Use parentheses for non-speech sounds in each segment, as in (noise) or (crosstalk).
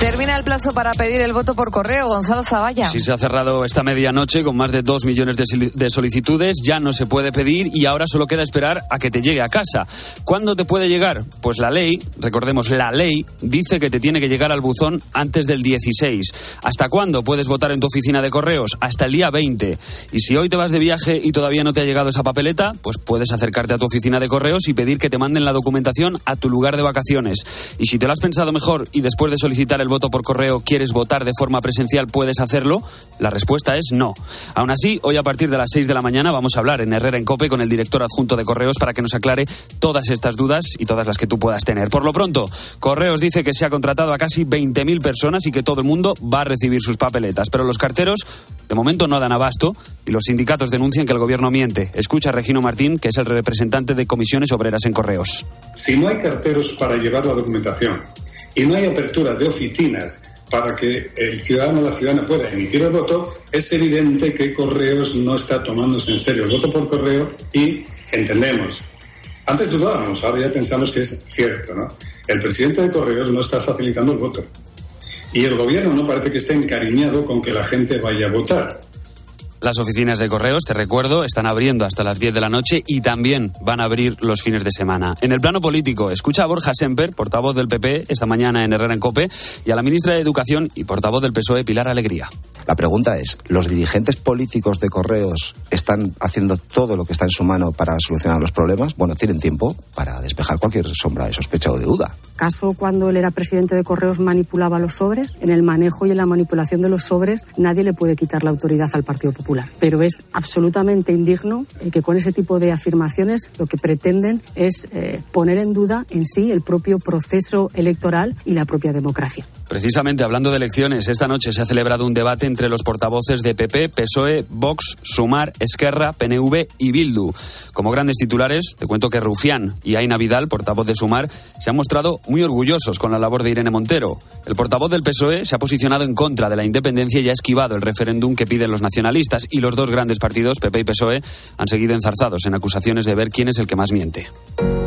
Termina el plazo para pedir el voto por correo, Gonzalo Zavalla. Si se ha cerrado esta medianoche con más de dos millones de, solicitudes, ya no se puede pedir y ahora solo queda esperar a que te llegue a casa. ¿Cuándo te puede llegar? Pues la ley, recordemos, la ley dice que te tiene que llegar al buzón antes del 16. ¿Hasta cuándo puedes votar en tu oficina de correos? Hasta el día 20. Y si hoy te vas de viaje y todavía no te ha llegado esa papeleta, pues puedes acercarte a tu oficina de correos y pedir que te manden la documentación a tu lugar de vacaciones. Y si te lo has pensado mejor y después de solicitar el voto por correo quieres votar de forma presencial, puedes hacerlo? La respuesta es no. Aún así, hoy a partir de las 6 de la mañana vamos a hablar en Herrera en Cope con el director adjunto de Correos para que nos aclare todas estas dudas y todas las que tú puedas tener. Por lo pronto, Correos dice que se ha contratado a casi 20.000 personas y que todo el mundo va a recibir sus papeletas, pero los carteros de momento no dan abasto y los sindicatos denuncian que el gobierno miente. Escucha a Regino Martín, que es el representante de comisiones obreras en Correos. Si no hay carteros para llevar la documentación y no hay apertura de oficinas para que el ciudadano o la ciudadana pueda emitir el voto, es evidente que Correos no está tomándose en serio el voto por correo y entendemos. Antes dudábamos, ahora ya pensamos que es cierto, ¿no? El presidente de Correos no está facilitando el voto. Y el gobierno no parece que esté encariñado con que la gente vaya a votar. Las oficinas de correos, te recuerdo, están abriendo hasta las 10 de la noche y también van a abrir los fines de semana. En el plano político, escucha a Borja Semper, portavoz del PP, esta mañana en Herrera en Cope, y a la ministra de Educación y portavoz del PSOE, Pilar Alegría. La pregunta es, ¿los dirigentes políticos de correos están haciendo todo lo que está en su mano para solucionar los problemas? Bueno, tienen tiempo para despejar cualquier sombra de sospecha o de duda. ¿Caso cuando él era presidente de correos manipulaba los sobres? En el manejo y en la manipulación de los sobres nadie le puede quitar la autoridad al Partido Popular. Pero es absolutamente indigno eh, que con ese tipo de afirmaciones lo que pretenden es eh, poner en duda en sí el propio proceso electoral y la propia democracia. Precisamente hablando de elecciones, esta noche se ha celebrado un debate entre los portavoces de PP, PSOE, Vox, Sumar, Esquerra, PNV y Bildu. Como grandes titulares, te cuento que Rufián y Aina Vidal, portavoz de Sumar, se han mostrado muy orgullosos con la labor de Irene Montero. El portavoz del PSOE se ha posicionado en contra de la independencia y ha esquivado el referéndum que piden los nacionalistas. Y los dos grandes partidos, PP y PSOE, han seguido enzarzados en acusaciones de ver quién es el que más miente.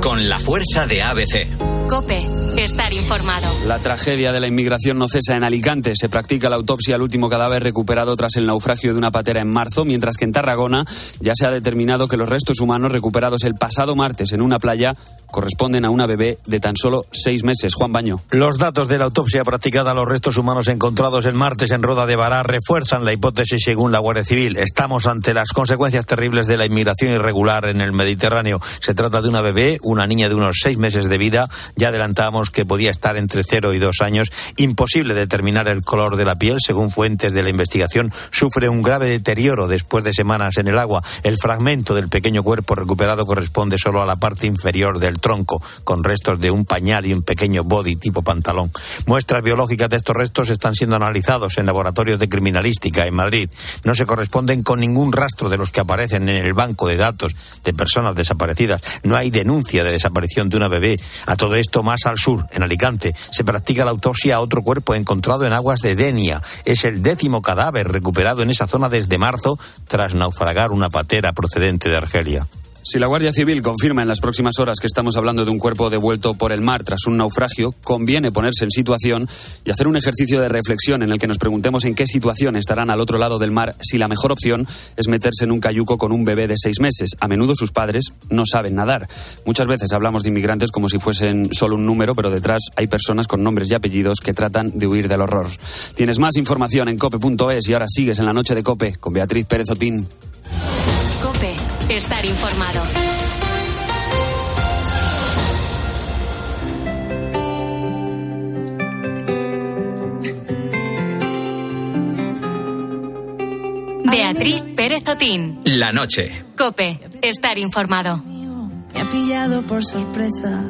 Con la fuerza de ABC. Cope, estar informado. La tragedia de la inmigración no cesa en Alicante. Se practica la autopsia al último cadáver recuperado tras el naufragio de una patera en marzo, mientras que en Tarragona ya se ha determinado que los restos humanos recuperados el pasado martes en una playa corresponden a una bebé de tan solo seis meses. Juan Baño. Los datos de la autopsia practicada a los restos humanos encontrados el martes en Roda de Bará refuerzan la hipótesis según la Guardia Civil. Estamos ante las consecuencias terribles de la inmigración irregular en el Mediterráneo. Se trata de una bebé, una niña de unos seis meses de vida. Ya adelantamos que podía estar entre cero y dos años imposible determinar el color de la piel. Según fuentes de la investigación, sufre un grave deterioro después de semanas en el agua. El fragmento del pequeño cuerpo recuperado corresponde solo a la parte inferior del tronco, con restos de un pañal y un pequeño body tipo pantalón. Muestras biológicas de estos restos están siendo analizados en laboratorios de criminalística en Madrid. No se corresponden con ningún rastro de los que aparecen en el banco de datos de personas desaparecidas. No hay denuncia de desaparición de una bebé. A todo esto, más al sur, en Alicante, se practica la autopsia a otro cuerpo encontrado en aguas de Denia. Es el décimo cadáver recuperado en esa zona desde marzo tras naufragar una patera procedente de Argelia. Si la Guardia Civil confirma en las próximas horas que estamos hablando de un cuerpo devuelto por el mar tras un naufragio, conviene ponerse en situación y hacer un ejercicio de reflexión en el que nos preguntemos en qué situación estarán al otro lado del mar si la mejor opción es meterse en un cayuco con un bebé de seis meses. A menudo sus padres no saben nadar. Muchas veces hablamos de inmigrantes como si fuesen solo un número, pero detrás hay personas con nombres y apellidos que tratan de huir del horror. Tienes más información en cope.es y ahora sigues en la noche de Cope con Beatriz Pérez Otín. Estar informado. Beatriz Pérez Otín. La noche. Cope, estar informado. Me ha pillado por sorpresa.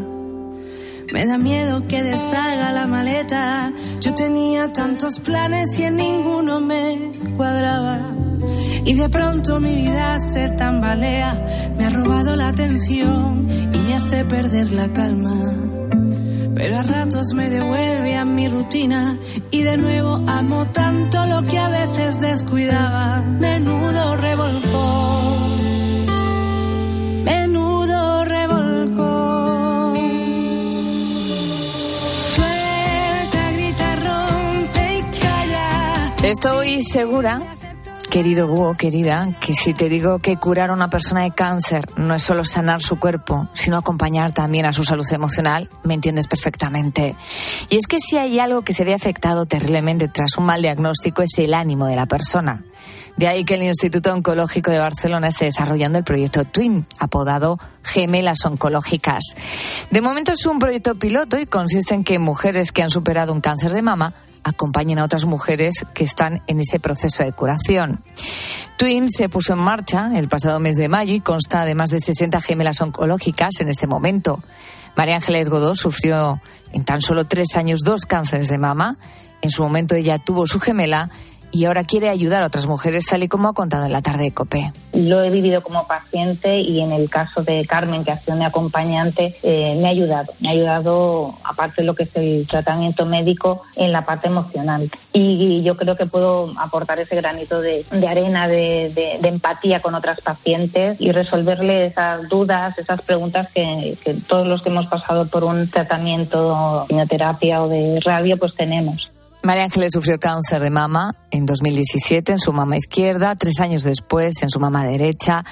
Me da miedo que deshaga la maleta. Yo tenía tantos planes y en ninguno me cuadraba. Y de pronto mi vida se tambalea, me ha robado la atención y me hace perder la calma. Pero a ratos me devuelve a mi rutina y de nuevo amo tanto lo que a veces descuidaba. Menudo revolcón. Estoy segura, querido búho, querida, que si te digo que curar a una persona de cáncer no es solo sanar su cuerpo, sino acompañar también a su salud emocional, me entiendes perfectamente. Y es que si hay algo que se ve afectado terriblemente tras un mal diagnóstico es el ánimo de la persona. De ahí que el Instituto Oncológico de Barcelona esté desarrollando el proyecto Twin, apodado Gemelas Oncológicas. De momento es un proyecto piloto y consiste en que mujeres que han superado un cáncer de mama acompañen a otras mujeres que están en ese proceso de curación. Twin se puso en marcha el pasado mes de mayo y consta de más de 60 gemelas oncológicas en este momento. María Ángeles Godó sufrió en tan solo tres años dos cánceres de mama. En su momento ella tuvo su gemela y ahora quiere ayudar a otras mujeres, tal y como ha contado en la tarde de COPE. Lo he vivido como paciente y en el caso de Carmen, que ha sido mi acompañante, eh, me ha ayudado. Me ha ayudado, aparte de lo que es el tratamiento médico, en la parte emocional. Y, yo creo que puedo aportar ese granito de, arena, de, empatía con otras pacientes y resolverle esas dudas, esas preguntas que, que todos los que hemos pasado por un tratamiento, de quimioterapia o de radio, pues tenemos. María Ángeles sufrió cáncer de mama en 2017 en su mama izquierda, tres años después en su mama derecha.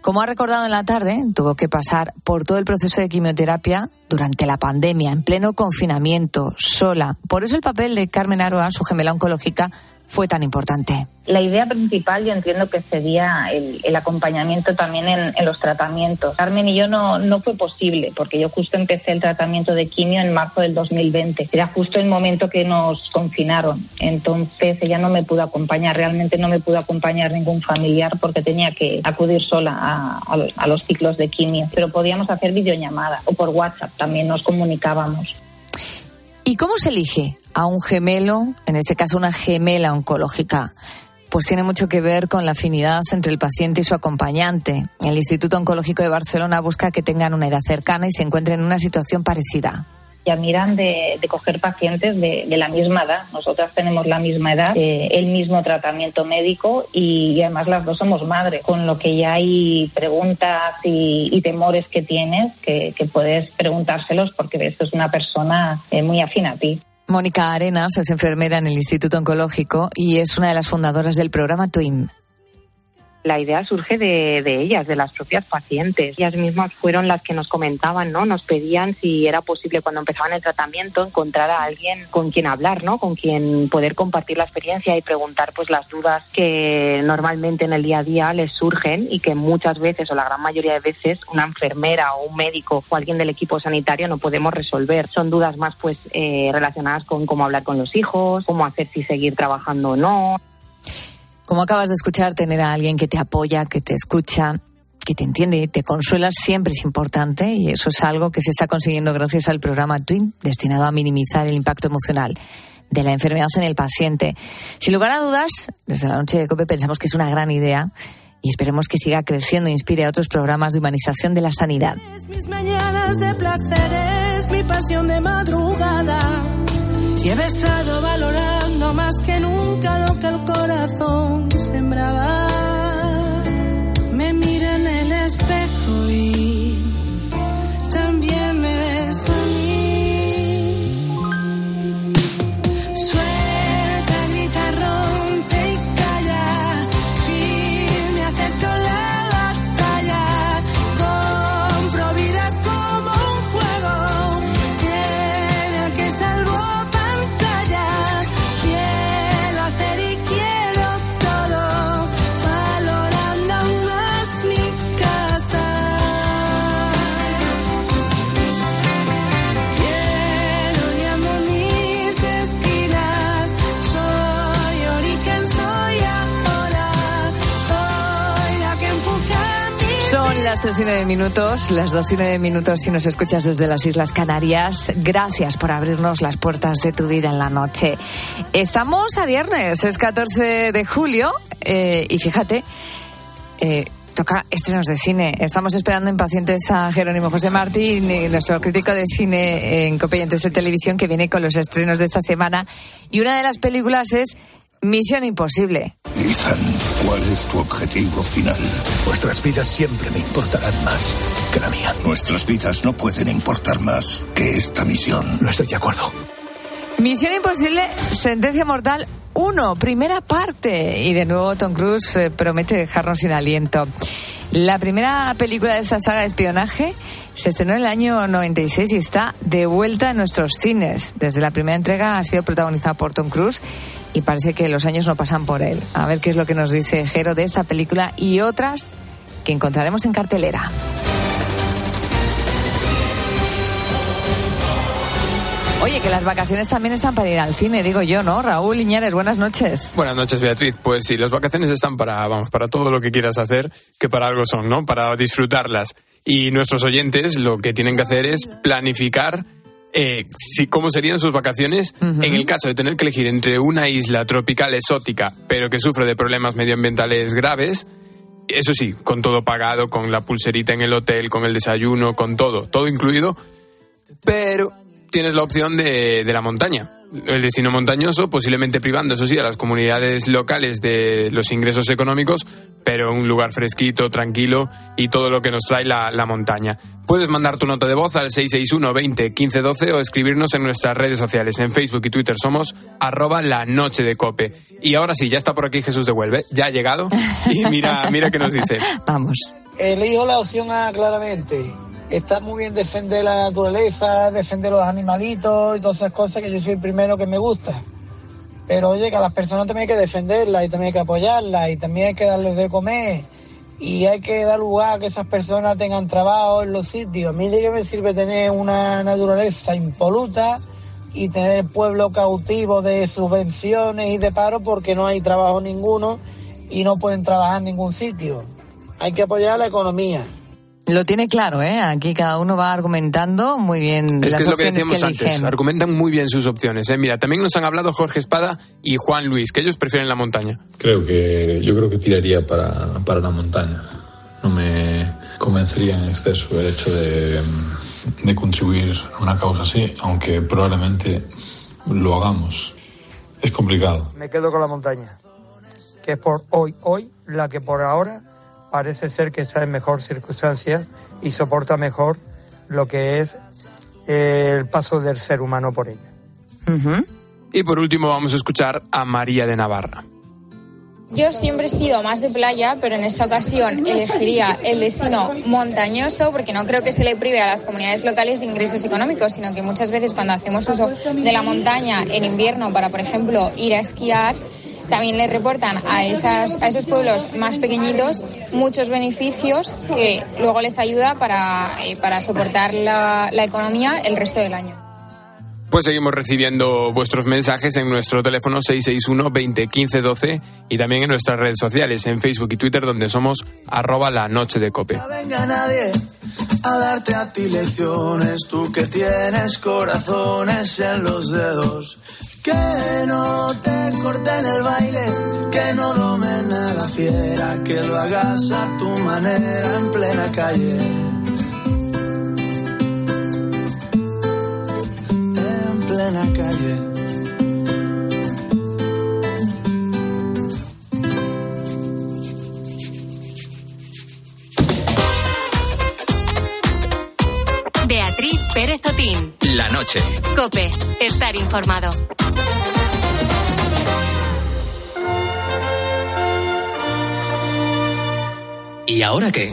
Como ha recordado en la tarde, tuvo que pasar por todo el proceso de quimioterapia durante la pandemia, en pleno confinamiento, sola. Por eso el papel de Carmen Aroa, su gemela oncológica, fue tan importante? La idea principal yo entiendo que sería el, acompañamiento también en, los tratamientos. Carmen y yo no, no fue posible porque yo justo empecé el tratamiento de quimio en marzo del 2020. Era justo el momento que nos confinaron. Entonces ella no me pudo acompañar. Realmente no me pudo acompañar ningún familiar porque tenía que acudir sola a, a los ciclos de quimio. Pero podíamos hacer videollamadas o por WhatsApp también nos comunicábamos. ¿Y cómo se elige a un gemelo, en este caso una gemela oncológica? Pues tiene mucho que ver con la afinidad entre el paciente y su acompañante. El Instituto Oncológico de Barcelona busca que tengan una edad cercana y se encuentren en una situación parecida ya miran de, coger pacientes de, la misma edad. Nosotras tenemos la misma edad, eh, el mismo tratamiento médico y, además las dos somos madres, con lo que ya hay preguntas y, temores que tienes que, puedes preguntárselos porque esto es una persona eh, muy afín a ti. Mónica Arenas es enfermera en el Instituto Oncológico y es una de las fundadoras del programa TWIN la idea surge de, ellas, de las propias pacientes. Ellas mismas fueron las que nos comentaban, ¿no? Nos pedían si era posible cuando empezaban el tratamiento encontrar a alguien con quien hablar, ¿no? Con quien poder compartir la experiencia y preguntar pues las dudas que normalmente en el día a día les surgen y que muchas veces o la gran mayoría de veces una enfermera o un médico o alguien del equipo sanitario no podemos resolver. Son dudas más pues eh, relacionadas con cómo hablar con los hijos, cómo hacer si seguir trabajando o no. Como acabas de escuchar, tener a alguien que te apoya, que te escucha, que te entiende y te consuela siempre es importante y eso es algo que se está consiguiendo gracias al programa Twin, destinado a minimizar el impacto emocional de la enfermedad en el paciente. Sin lugar a dudas, desde la noche de COPE pensamos que es una gran idea y esperemos que siga creciendo e inspire a otros programas de humanización de la sanidad. Mis mañanas de placeres, mi pasión de madrugada y he besado valorando más que nunca lo que el corazón sembraba. Las 3 y 9 minutos, las 2 y 9 minutos si nos escuchas desde las Islas Canarias. Gracias por abrirnos las puertas de tu vida en la noche. Estamos a viernes, es 14 de julio eh, y fíjate, eh, toca estrenos de cine. Estamos esperando impacientes a Jerónimo José Martín, nuestro crítico de cine en Copeyentes de Televisión, que viene con los estrenos de esta semana. Y una de las películas es Misión Imposible. Ethan, ¿cuál es tu objetivo final? Vuestras vidas siempre me importarán más que la mía. Nuestras vidas no pueden importar más que esta misión. No estoy de acuerdo. Misión Imposible, sentencia mortal 1, primera parte. Y de nuevo Tom Cruise eh, promete dejarnos sin aliento. La primera película de esta saga de espionaje se estrenó en el año 96 y está de vuelta en nuestros cines. Desde la primera entrega ha sido protagonizada por Tom Cruise y parece que los años no pasan por él. A ver qué es lo que nos dice Jero de esta película y otras que encontraremos en cartelera. Oye, que las vacaciones también están para ir al cine, digo yo, ¿no? Raúl Iñárez, buenas noches. Buenas noches, Beatriz. Pues sí, las vacaciones están para, vamos, para todo lo que quieras hacer, que para algo son, ¿no? Para disfrutarlas. Y nuestros oyentes lo que tienen que hacer es planificar eh, si, cómo serían sus vacaciones en el caso de tener que elegir entre una isla tropical exótica, pero que sufre de problemas medioambientales graves, eso sí, con todo pagado, con la pulserita en el hotel, con el desayuno, con todo, todo incluido, pero tienes la opción de, de la montaña. El destino montañoso, posiblemente privando, eso sí, a las comunidades locales de los ingresos económicos, pero un lugar fresquito, tranquilo y todo lo que nos trae la, la montaña. Puedes mandar tu nota de voz al 661 20 15 12 o escribirnos en nuestras redes sociales. En Facebook y Twitter somos arroba la noche de cope. Y ahora sí, ya está por aquí Jesús Devuelve, ya ha llegado y mira, mira qué nos dice. (laughs) Vamos. Elijo la opción A claramente. Está muy bien defender la naturaleza, defender los animalitos y todas esas cosas que yo soy el primero que me gusta. Pero oye, que a las personas también hay que defenderlas y también hay que apoyarlas y también hay que darles de comer y hay que dar lugar a que esas personas tengan trabajo en los sitios. A mí de qué me sirve tener una naturaleza impoluta y tener el pueblo cautivo de subvenciones y de paro porque no hay trabajo ninguno y no pueden trabajar en ningún sitio. Hay que apoyar la economía. Lo tiene claro, ¿eh? Aquí cada uno va argumentando muy bien Es las que es lo que opciones decíamos que antes, eligen. argumentan muy bien sus opciones. ¿eh? Mira, también nos han hablado Jorge Espada y Juan Luis, que ellos prefieren la montaña. Creo que yo creo que tiraría para, para la montaña. No me convencería en exceso el hecho de, de contribuir a una causa así, aunque probablemente lo hagamos. Es complicado. Me quedo con la montaña, que es por hoy, hoy, la que por ahora parece ser que está en mejor circunstancia y soporta mejor lo que es eh, el paso del ser humano por ella. Y por último vamos a escuchar a María de Navarra. Yo siempre he sido más de playa, pero en esta ocasión elegiría el destino montañoso porque no creo que se le prive a las comunidades locales de ingresos económicos, sino que muchas veces cuando hacemos uso de la montaña en invierno para, por ejemplo, ir a esquiar, también le reportan a, esas, a esos pueblos más pequeñitos muchos beneficios que luego les ayuda para, eh, para soportar la, la economía el resto del año. Pues seguimos recibiendo vuestros mensajes en nuestro teléfono 661 20 15 12 y también en nuestras redes sociales, en Facebook y Twitter, donde somos arroba la noche de cope. venga nadie a darte a ti lecciones, tú que tienes corazones en los dedos. Que no te corten el baile, que no domen a la fiera, que lo hagas a tu manera en plena calle. En plena calle. Beatriz Pérez Otín. Noche. Cope. Estar informado. ¿Y ahora qué?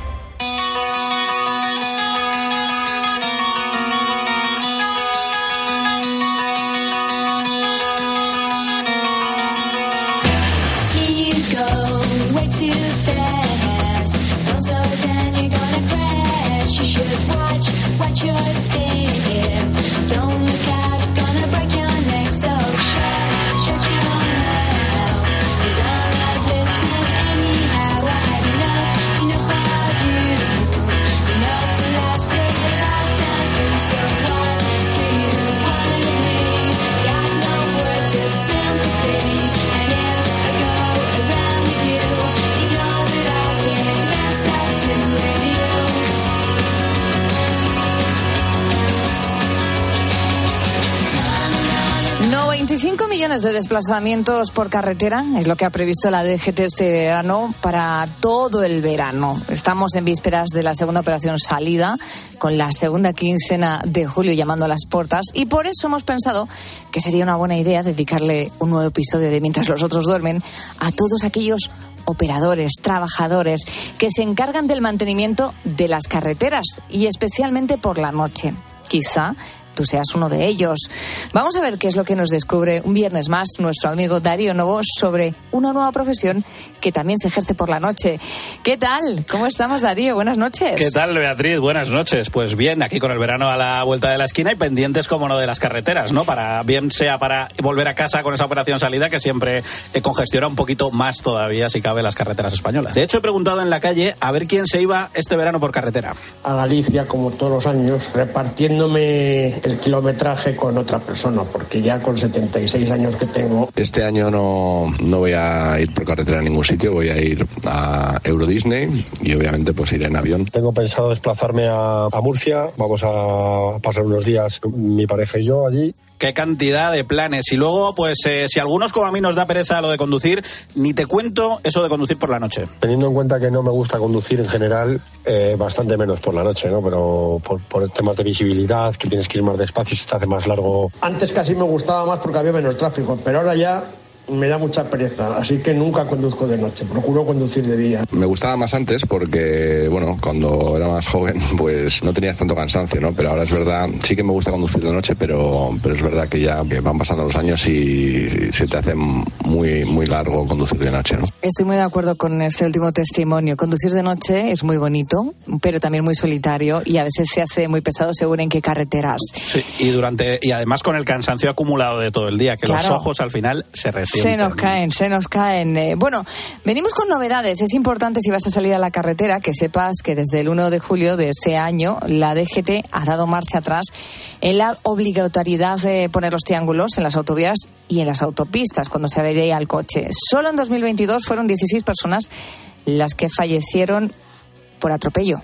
millones de desplazamientos por carretera es lo que ha previsto la DGT este verano para todo el verano. Estamos en vísperas de la segunda operación salida, con la segunda quincena de julio llamando a las puertas, y por eso hemos pensado que sería una buena idea dedicarle un nuevo episodio de Mientras los otros duermen a todos aquellos operadores, trabajadores que se encargan del mantenimiento de las carreteras y especialmente por la noche. Quizá tú seas uno de ellos. Vamos a ver qué es lo que nos descubre un viernes más nuestro amigo Darío Novo sobre una nueva profesión que también se ejerce por la noche. ¿Qué tal? ¿Cómo estamos, Darío? Buenas noches. ¿Qué tal, Beatriz? Buenas noches. Pues bien, aquí con el verano a la vuelta de la esquina y pendientes, como no, de las carreteras, ¿no? Para, bien sea para volver a casa con esa operación salida que siempre eh, congestiona un poquito más todavía, si cabe, las carreteras españolas. De hecho, he preguntado en la calle a ver quién se iba este verano por carretera. a Galicia, como todos los años, repartiéndome el kilometraje con otra persona, porque ya con 76 años que tengo, Este año no, no voy a ir por carretera a ningún sitio, voy a ir a Euro Disney y obviamente pues iré en avión. Tengo pensado desplazarme a, a Murcia. Vamos a pasar unos días mi pareja y yo allí. Qué cantidad de planes. Y luego, pues, eh, si a algunos como a mí nos da pereza lo de conducir, ni te cuento eso de conducir por la noche. Teniendo en cuenta que no me gusta conducir en general, eh, bastante menos por la noche, ¿no? Pero por, por temas de visibilidad, que tienes que ir más despacio, se te hace más largo. antes casi me gustaba más porque había menos tráfico, pero ahora ya me da mucha pereza, así que nunca conduzco de noche, procuro conducir de día. Me gustaba más antes porque, bueno, cuando era más joven (laughs) pues no tenías tanto cansancio, ¿no? Pero ahora es verdad, sí que me gusta conducir de noche, pero, pero es verdad que ya que van pasando los años y se te hace muy, muy largo conducir de noche, ¿no? Estoy muy de acuerdo con este último testimonio. Conducir de noche es muy bonito, pero también muy solitario y a veces se hace muy pesado según en qué carreteras. Sí, y durante y además con el cansancio acumulado de todo el día, que los Claro. ojos al final se resienten. Se nos caen, se nos caen. Eh, bueno, venimos con novedades. Es importante si vas a salir a la carretera que sepas que desde el 1 de julio de este año la DGT ha dado marcha atrás en la obligatoriedad de poner los triángulos en las autovías y en las autopistas cuando se avería el coche. Solo en 2022 fueron 16 personas las que fallecieron por atropello.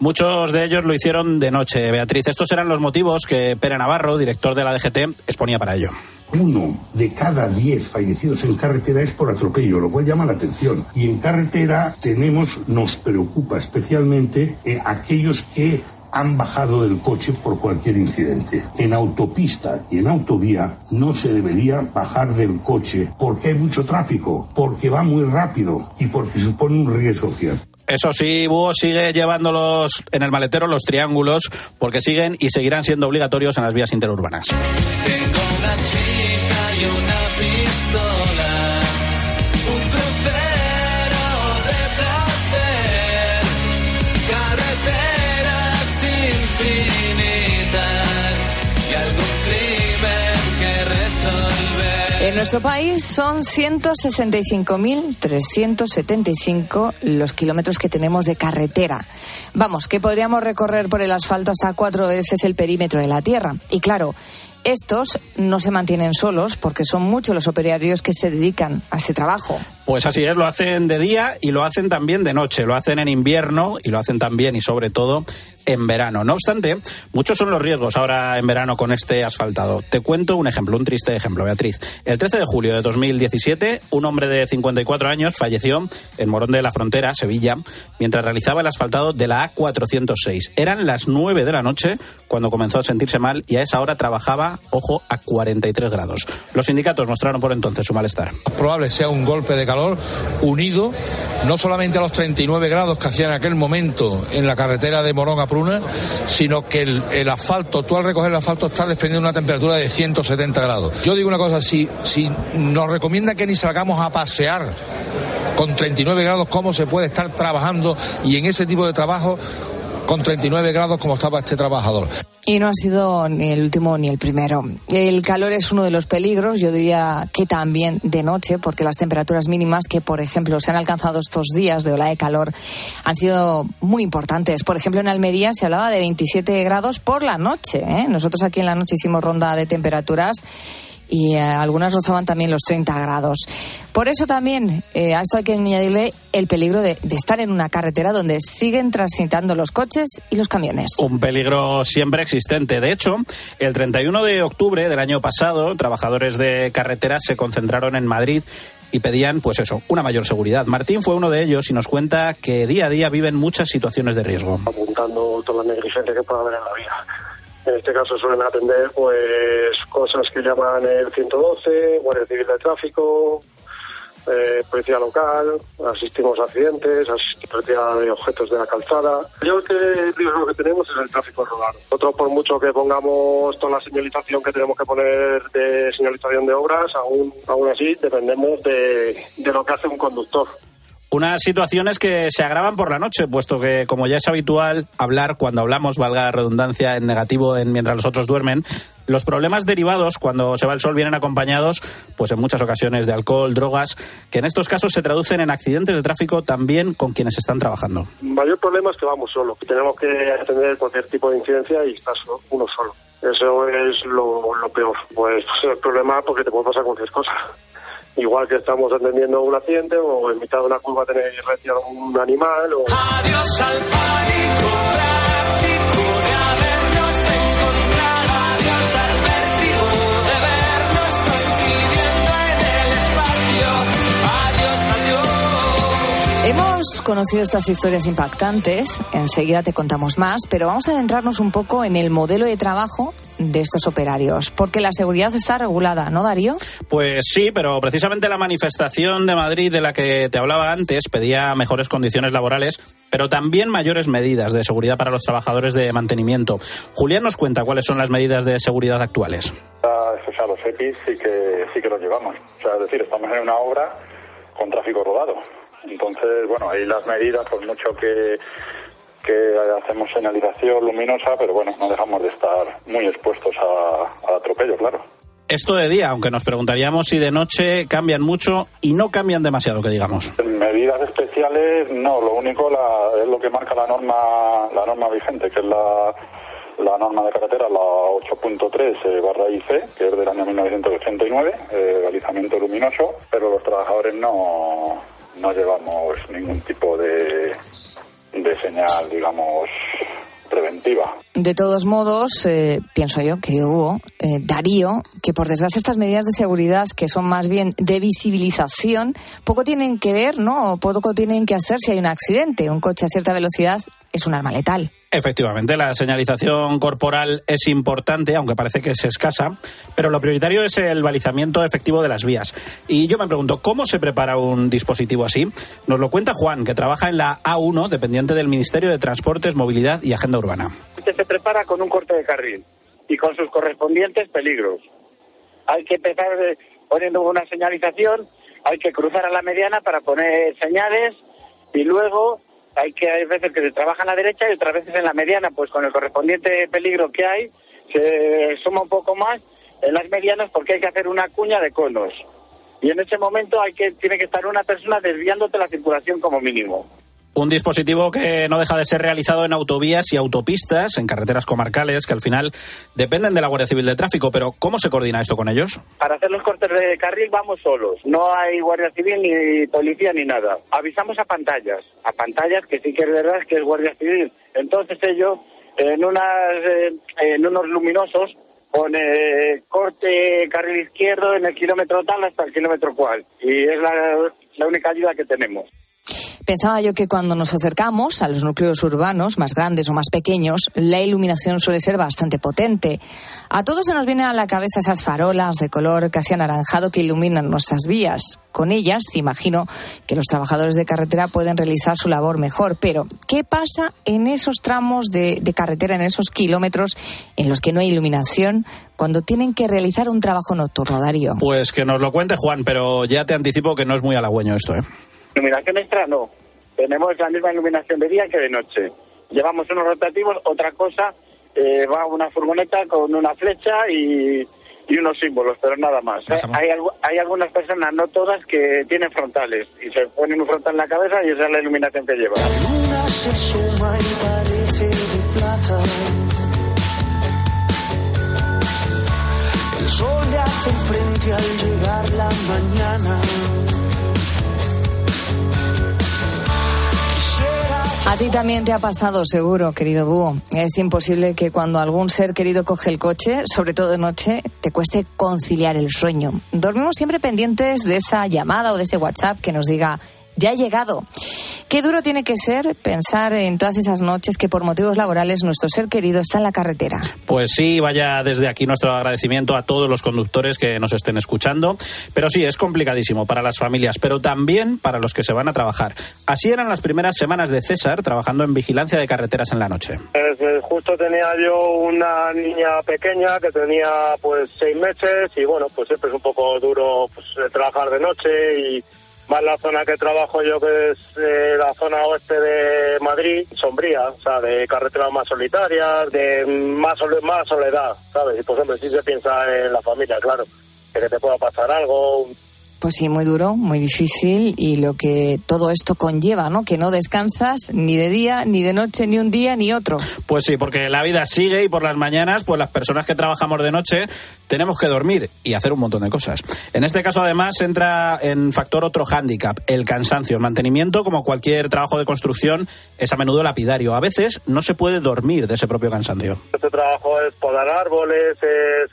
Muchos de ellos lo hicieron de noche, Beatriz. Estos eran los motivos que Pere Navarro, director de la DGT, exponía para ello. Uno de cada diez fallecidos en carretera es por atropello, lo cual llama la atención. Y en carretera tenemos, nos preocupa especialmente eh, aquellos que han bajado del coche por cualquier incidente. En autopista y en autovía no se debería bajar del coche porque hay mucho tráfico, porque va muy rápido y porque supone un riesgo cierto. Eso sí, Búho sigue llevándolos en el maletero los triángulos porque siguen y seguirán siendo obligatorios en las vías interurbanas. Tengo una chica y una En nuestro país son 165.375 los kilómetros que tenemos de carretera. Vamos, que podríamos recorrer por el asfalto hasta cuatro veces el perímetro de la Tierra. Y claro, estos no se mantienen solos porque son muchos los operarios que se dedican a este trabajo. Pues así es, lo hacen de día y lo hacen también de noche, lo hacen en invierno y lo hacen también y sobre todo en verano. No obstante, muchos son los riesgos ahora en verano con este asfaltado. Te cuento un ejemplo, un triste ejemplo, Beatriz. El 13 de julio de 2017, un hombre de 54 años falleció en Morón de la Frontera, Sevilla, mientras realizaba el asfaltado de la A406. Eran las 9 de la noche cuando comenzó a sentirse mal y a esa hora trabajaba, ojo, a 43 grados. Los sindicatos mostraron por entonces su malestar. probable sea un golpe de calor unido no solamente a los 39 grados que hacía en aquel momento en la carretera de Morón a Pruna, sino que el, asfalto, tú al recoger el asfalto estás desprendiendo una temperatura de 170 grados. Yo digo una cosa, si, si nos recomienda que ni salgamos a pasear con 39 grados, ¿cómo se puede estar trabajando y en ese tipo de trabajo con 39 grados como estaba este trabajador? Y no ha sido ni el último ni el primero. El calor es uno de los peligros, yo diría que también de noche, porque las temperaturas mínimas que, por ejemplo, se han alcanzado estos días de ola de calor han sido muy importantes. Por ejemplo, en Almería se hablaba de 27 grados por la noche. ¿eh? Nosotros aquí en la noche hicimos ronda de temperaturas y eh, algunas rozaban también los 30 grados. Por eso también eh, a esto hay que añadirle el peligro de, de estar en una carretera donde siguen transitando los coches y los camiones. Un peligro siempre existente. De hecho, el 31 de octubre del año pasado, trabajadores de carreteras se concentraron en Madrid y pedían, pues eso, una mayor seguridad. Martín fue uno de ellos y nos cuenta que día a día viven muchas situaciones de riesgo. apuntando toda la negligencia que pueda haber en la vía. En este caso suelen atender pues cosas que llaman el 112, Guardia Civil de Tráfico, eh, Policía Local, asistimos a accidentes, asistimos de objetos de la calzada. Yo que el riesgo que tenemos es el tráfico rodado. Nosotros por mucho que pongamos toda la señalización que tenemos que poner de señalización de obras, aún, aún así dependemos de, de lo que hace un conductor. Unas situaciones que se agravan por la noche, puesto que, como ya es habitual hablar cuando hablamos, valga la redundancia, en negativo en mientras los otros duermen, los problemas derivados cuando se va el sol vienen acompañados, pues en muchas ocasiones de alcohol, drogas, que en estos casos se traducen en accidentes de tráfico también con quienes están trabajando. El mayor problema es que vamos solos, que tenemos que atender cualquier tipo de incidencia y estás uno solo. Eso es lo, peor. Pues es el problema porque te puede pasar cualquier cosa. Igual que estamos atendiendo un accidente o en mitad de una curva tener retirado un animal o... Adiós al pánico práctico de habernos encontrado. Adiós al vértigo de vernos coincidiendo en el espacio. Adiós, adiós. Hemos conocido estas historias impactantes, enseguida te contamos más, pero vamos a adentrarnos un poco en el modelo de trabajo de estos operarios, porque la seguridad está regulada, ¿no, Darío? Pues sí, pero precisamente la manifestación de Madrid de la que te hablaba antes pedía mejores condiciones laborales, pero también mayores medidas de seguridad para los trabajadores de mantenimiento. Julián nos cuenta cuáles son las medidas de seguridad actuales. O sea, los EPIs sí que, sí que los llevamos. O sea, es decir, estamos en una obra con tráfico rodado. Entonces, bueno, ahí las medidas, por mucho que, que hacemos señalización luminosa, pero bueno, no dejamos de estar muy expuestos a- al atropello, claro. Esto de día, aunque nos preguntaríamos si de noche cambian mucho y no cambian demasiado, que digamos. Medidas especiales, no, lo único la- es lo que marca la norma, la norma vigente, que es la, la norma de carretera, la 8.3 eh, barra IC, que es del año 1989, eh, balizamiento luminoso, pero los trabajadores no, no llevamos ningún tipo de, de señal, digamos, preventiva. De todos modos, eh, pienso yo, querido Hugo, eh, Darío, que por desgracia estas medidas de seguridad, que son más bien de visibilización, poco tienen que ver, ¿no? O poco tienen que hacer si hay un accidente. Un coche a cierta velocidad es un arma letal. Efectivamente, la señalización corporal es importante, aunque parece que es escasa, pero lo prioritario es el balizamiento efectivo de las vías. Y yo me pregunto, ¿cómo se prepara un dispositivo así? Nos lo cuenta Juan, que trabaja en la A1, dependiente del Ministerio de Transportes, Movilidad y Agenda Urbana. que se prepara con un corte de carril y con sus correspondientes peligros. Hay que empezar eh, poniendo una señalización, hay que cruzar a la mediana para poner señales y luego hay que hay veces que se trabaja en la derecha y otras veces en la mediana, pues con el correspondiente peligro que hay se suma un poco más en las medianas porque hay que hacer una cuña de conos. Y en ese momento hay que tiene que estar una persona desviándote la circulación como mínimo. Un dispositivo que no deja de ser realizado en autovías y autopistas, en carreteras comarcales, que al final dependen de la Guardia Civil de Tráfico, pero ¿cómo se coordina esto con ellos? Para hacer los cortes de carril vamos solos. No hay guardia civil ni policía ni nada. Avisamos a pantallas. A pantallas que sí que es verdad que es guardia civil. Entonces ellos en, unas, eh, en unos luminosos pone corte carril izquierdo en el kilómetro tal hasta el kilómetro cual. Y es la, la única ayuda que tenemos. Pensaba yo que cuando nos acercamos a los núcleos urbanos, más grandes o más pequeños, la iluminación suele ser bastante potente. A todos se nos vienen a la cabeza esas farolas de color casi anaranjado que iluminan nuestras vías. Con ellas, imagino que los trabajadores de carretera pueden realizar su labor mejor. Pero, ¿qué pasa en esos tramos de, carretera, en esos kilómetros en los que no hay iluminación, cuando tienen que realizar un trabajo nocturno, Darío? Pues que nos lo cuente Juan, pero ya te anticipo que no es muy halagüeño esto, ¿eh? Iluminación extra no. Tenemos la misma iluminación de día que de noche. Llevamos unos rotativos, otra cosa, eh, va una furgoneta con una flecha y, y unos símbolos, pero nada más. ¿eh? Hay, algu- hay algunas personas, no todas, que tienen frontales y se ponen un frontal en la cabeza y esa es la iluminación que llevan. luna se suma y parece de plata. El sol le hace frente al llegar la mañana A ti también te ha pasado, seguro, querido Búho. Es imposible que cuando algún ser querido coge el coche, sobre todo de noche, te cueste conciliar el sueño. Dormimos siempre pendientes de esa llamada o de ese WhatsApp que nos diga, ya he llegado. Qué duro tiene que ser pensar en todas esas noches que por motivos laborales nuestro ser querido está en la carretera. Pues sí, vaya desde aquí nuestro agradecimiento a todos los conductores que nos estén escuchando. Pero sí, es complicadísimo para las familias, pero también para los que se van a trabajar. Así eran las primeras semanas de César trabajando en vigilancia de carreteras en la noche. Pues, eh, justo tenía yo una niña pequeña que tenía pues seis meses y bueno, pues siempre es un poco duro pues, trabajar de noche y más la zona que trabajo yo que es eh, la zona oeste de Madrid, sombría, o sea, de carreteras más solitarias, de más, sole- más soledad, ¿sabes? Y pues hombre, sí se piensa en la familia, claro, que te pueda pasar algo, Pues sí, muy duro, muy difícil y lo que todo esto conlleva, ¿no? Que no descansas ni de día, ni de noche, ni un día, ni otro. Pues sí, porque la vida sigue y por las mañanas, pues las personas que trabajamos de noche tenemos que dormir y hacer un montón de cosas. En este caso, además, entra en factor otro hándicap, el cansancio. El mantenimiento, como cualquier trabajo de construcción, es a menudo lapidario. A veces no se puede dormir de ese propio cansancio. Este trabajo es podar árboles, es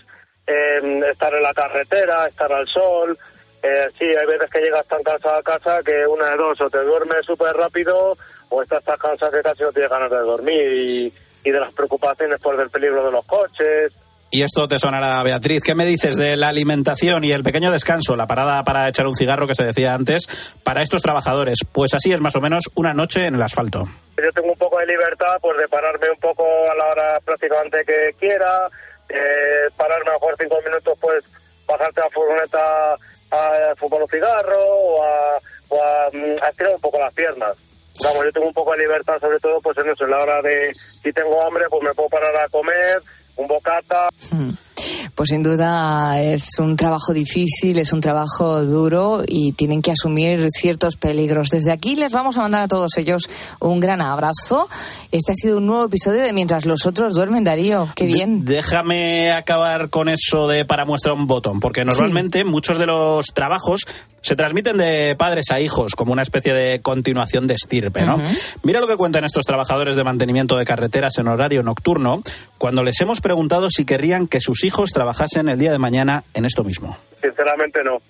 eh, estar en la carretera, estar al sol. Eh, sí, hay veces que llegas tan cansado a casa que una de dos, o te duermes súper rápido o estás tan cansado que casi no tienes ganas de dormir y, y de las preocupaciones por el peligro de los coches. Y esto te sonará, Beatriz. ¿Qué me dices de la alimentación y el pequeño descanso, la parada para echar un cigarro que se decía antes, para estos trabajadores? Pues así es más o menos una noche en el asfalto. Yo tengo un poco de libertad pues de pararme un poco a la hora prácticamente que quiera, eh, pararme a lo mejor cinco minutos, pues bajarte a la furgoneta a fumar un cigarro o a, o mm, a estirar un poco las piernas. Vamos, yo tengo un poco de libertad sobre todo pues en eso, en la hora de, si tengo hambre, pues me puedo parar a comer, un bocata. (laughs) Pues sin duda es un trabajo difícil, es un trabajo duro y tienen que asumir ciertos peligros. Desde aquí les vamos a mandar a todos ellos un gran abrazo. Este ha sido un nuevo episodio de Mientras los otros duermen, Darío. Qué bien. Déjame acabar con eso de para muestra un botón, porque normalmente muchos de los trabajos se transmiten de padres a hijos como una especie de continuación de estirpe, ¿no? Mira lo que cuentan estos trabajadores de mantenimiento de carreteras en horario nocturno cuando les hemos preguntado si querrían que sus hijos trabajasen el día de mañana en esto mismo. Sinceramente no,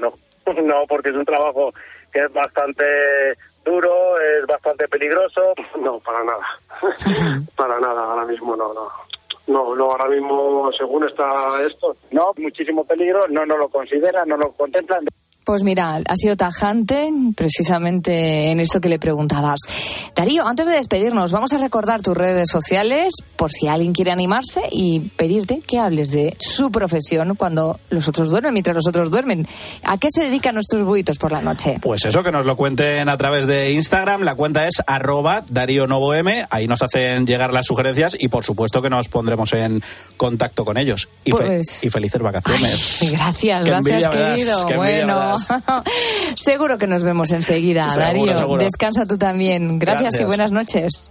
no, (laughs) no, porque es un trabajo que es bastante duro, es bastante peligroso. (laughs) No, para nada, (laughs) para nada, ahora mismo no, no. No, no, ahora mismo, según está esto, no, muchísimo peligro, no, no lo consideran, no lo contemplan. Pues mira, ha sido tajante precisamente en esto que le preguntabas. Darío, antes de despedirnos, vamos a recordar tus redes sociales por si alguien quiere animarse y pedirte que hables de su profesión cuando los otros duermen, mientras los otros duermen. ¿A qué se dedican nuestros buitos por la noche? Pues eso, que nos lo cuenten a través de Instagram. La cuenta es arroba Darío Novo M. Ahí nos hacen llegar las sugerencias y por supuesto que nos pondremos en contacto con ellos. Y, fe- Pues- y felices vacaciones. Gracias, Qué gracias, envidia querido. qué envidia (laughs) seguro que nos vemos enseguida, Seguro, Darío. seguro. Descansa tú también. Gracias, y buenas noches.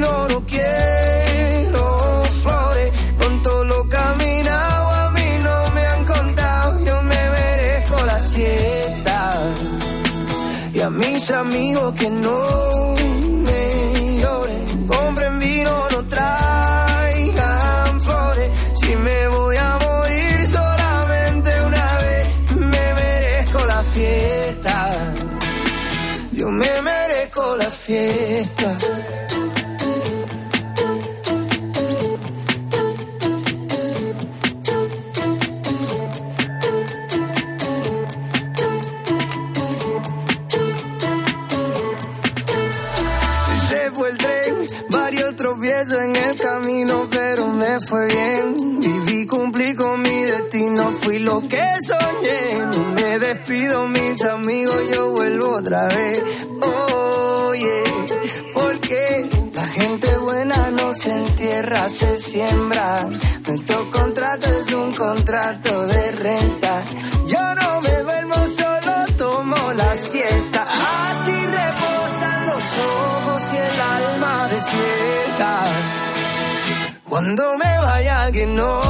no quiero flores, con todo lo caminado a mí no me han contado, yo me merezco la siesta. Y a mis amigos que no vaya que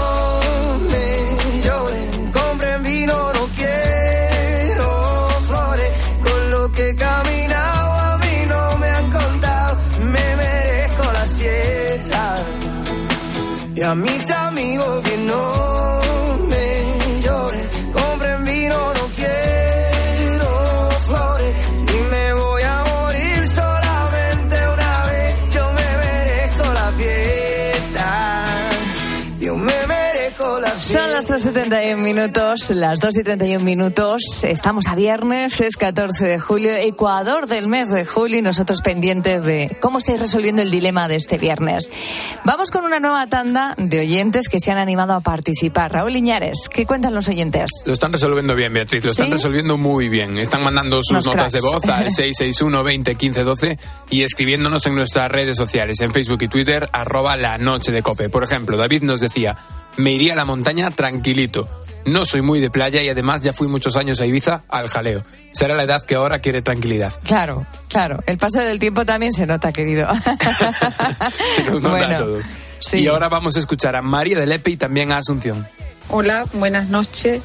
las 3.71 minutos, las 2 y 31 minutos. Estamos a viernes, es 14 de julio, Ecuador del mes de julio y nosotros pendientes de cómo estáis resolviendo el dilema de este viernes. Vamos con una nueva tanda de oyentes que se han animado a participar. Raúl Iñares, ¿qué cuentan los oyentes? Lo están resolviendo bien, Beatriz, lo están ¿Sí? resolviendo muy bien. Están mandando sus notas de voz al 661 20 15 12 y escribiéndonos en nuestras redes sociales, en Facebook y Twitter, arroba la noche de cope. Por ejemplo, David nos decía, me iría a la montaña tranquilito. No soy muy de playa y además ya fui muchos años a Ibiza al jaleo. Será la edad que ahora quiere tranquilidad. Claro, claro. El paso del tiempo también se nota, querido. (laughs) Se nos nota Bueno, a todos. sí. Y ahora vamos a escuchar a María de Lepe y también a Asunción. Hola, buenas noches.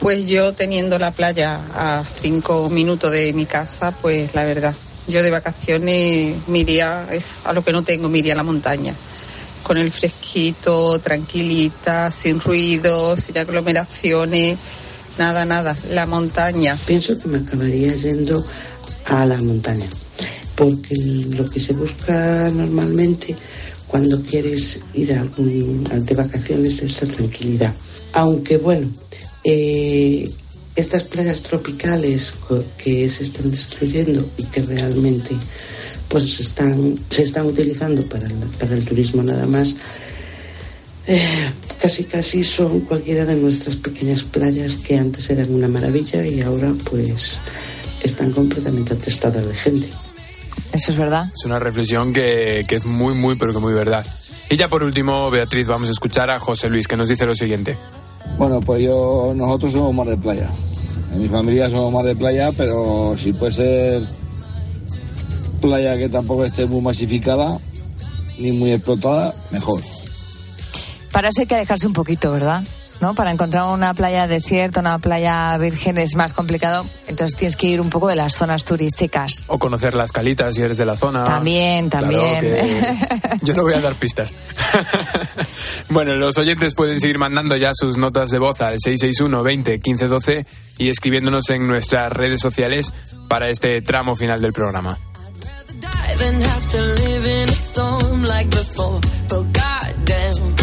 Pues yo teniendo la playa a cinco minutos de mi casa, pues la verdad, yo de vacaciones me iría es a lo que no tengo, me iría a la montaña. Con el fresquito, tranquilita, sin ruido, sin aglomeraciones, nada, nada. La montaña. Pienso que me acabaría yendo a la montaña, porque lo que se busca normalmente cuando quieres ir a de vacaciones es la tranquilidad. Aunque bueno, eh, estas playas tropicales que se están destruyendo y que realmente pues están, se están utilizando para el, para el turismo nada más, eh, casi casi son cualquiera de nuestras pequeñas playas que antes eran una maravilla y ahora pues están completamente atestadas de gente. Eso es verdad. Es una reflexión que, que es muy, muy, pero que muy verdad. Y ya por último, Beatriz, vamos a escuchar a José Luis, que nos dice lo siguiente. Bueno, pues yo, nosotros somos más de playa. En mi familia somos más de playa, pero si puede ser playa que tampoco esté muy masificada ni muy explotada, mejor. Para eso hay que alejarse un poquito, ¿verdad? ¿No? Para encontrar una playa desierta, una playa virgen es más complicado, entonces tienes que ir un poco de las zonas turísticas. O conocer las calitas si eres de la zona. También, Claro también. que (laughs) Yo no voy a dar pistas. (laughs) bueno, los oyentes pueden seguir mandando ya sus notas de voz al 661 20 15 12 y escribiéndonos en nuestras redes sociales para este tramo final del programa. Than have to live in a storm like before. But goddamn,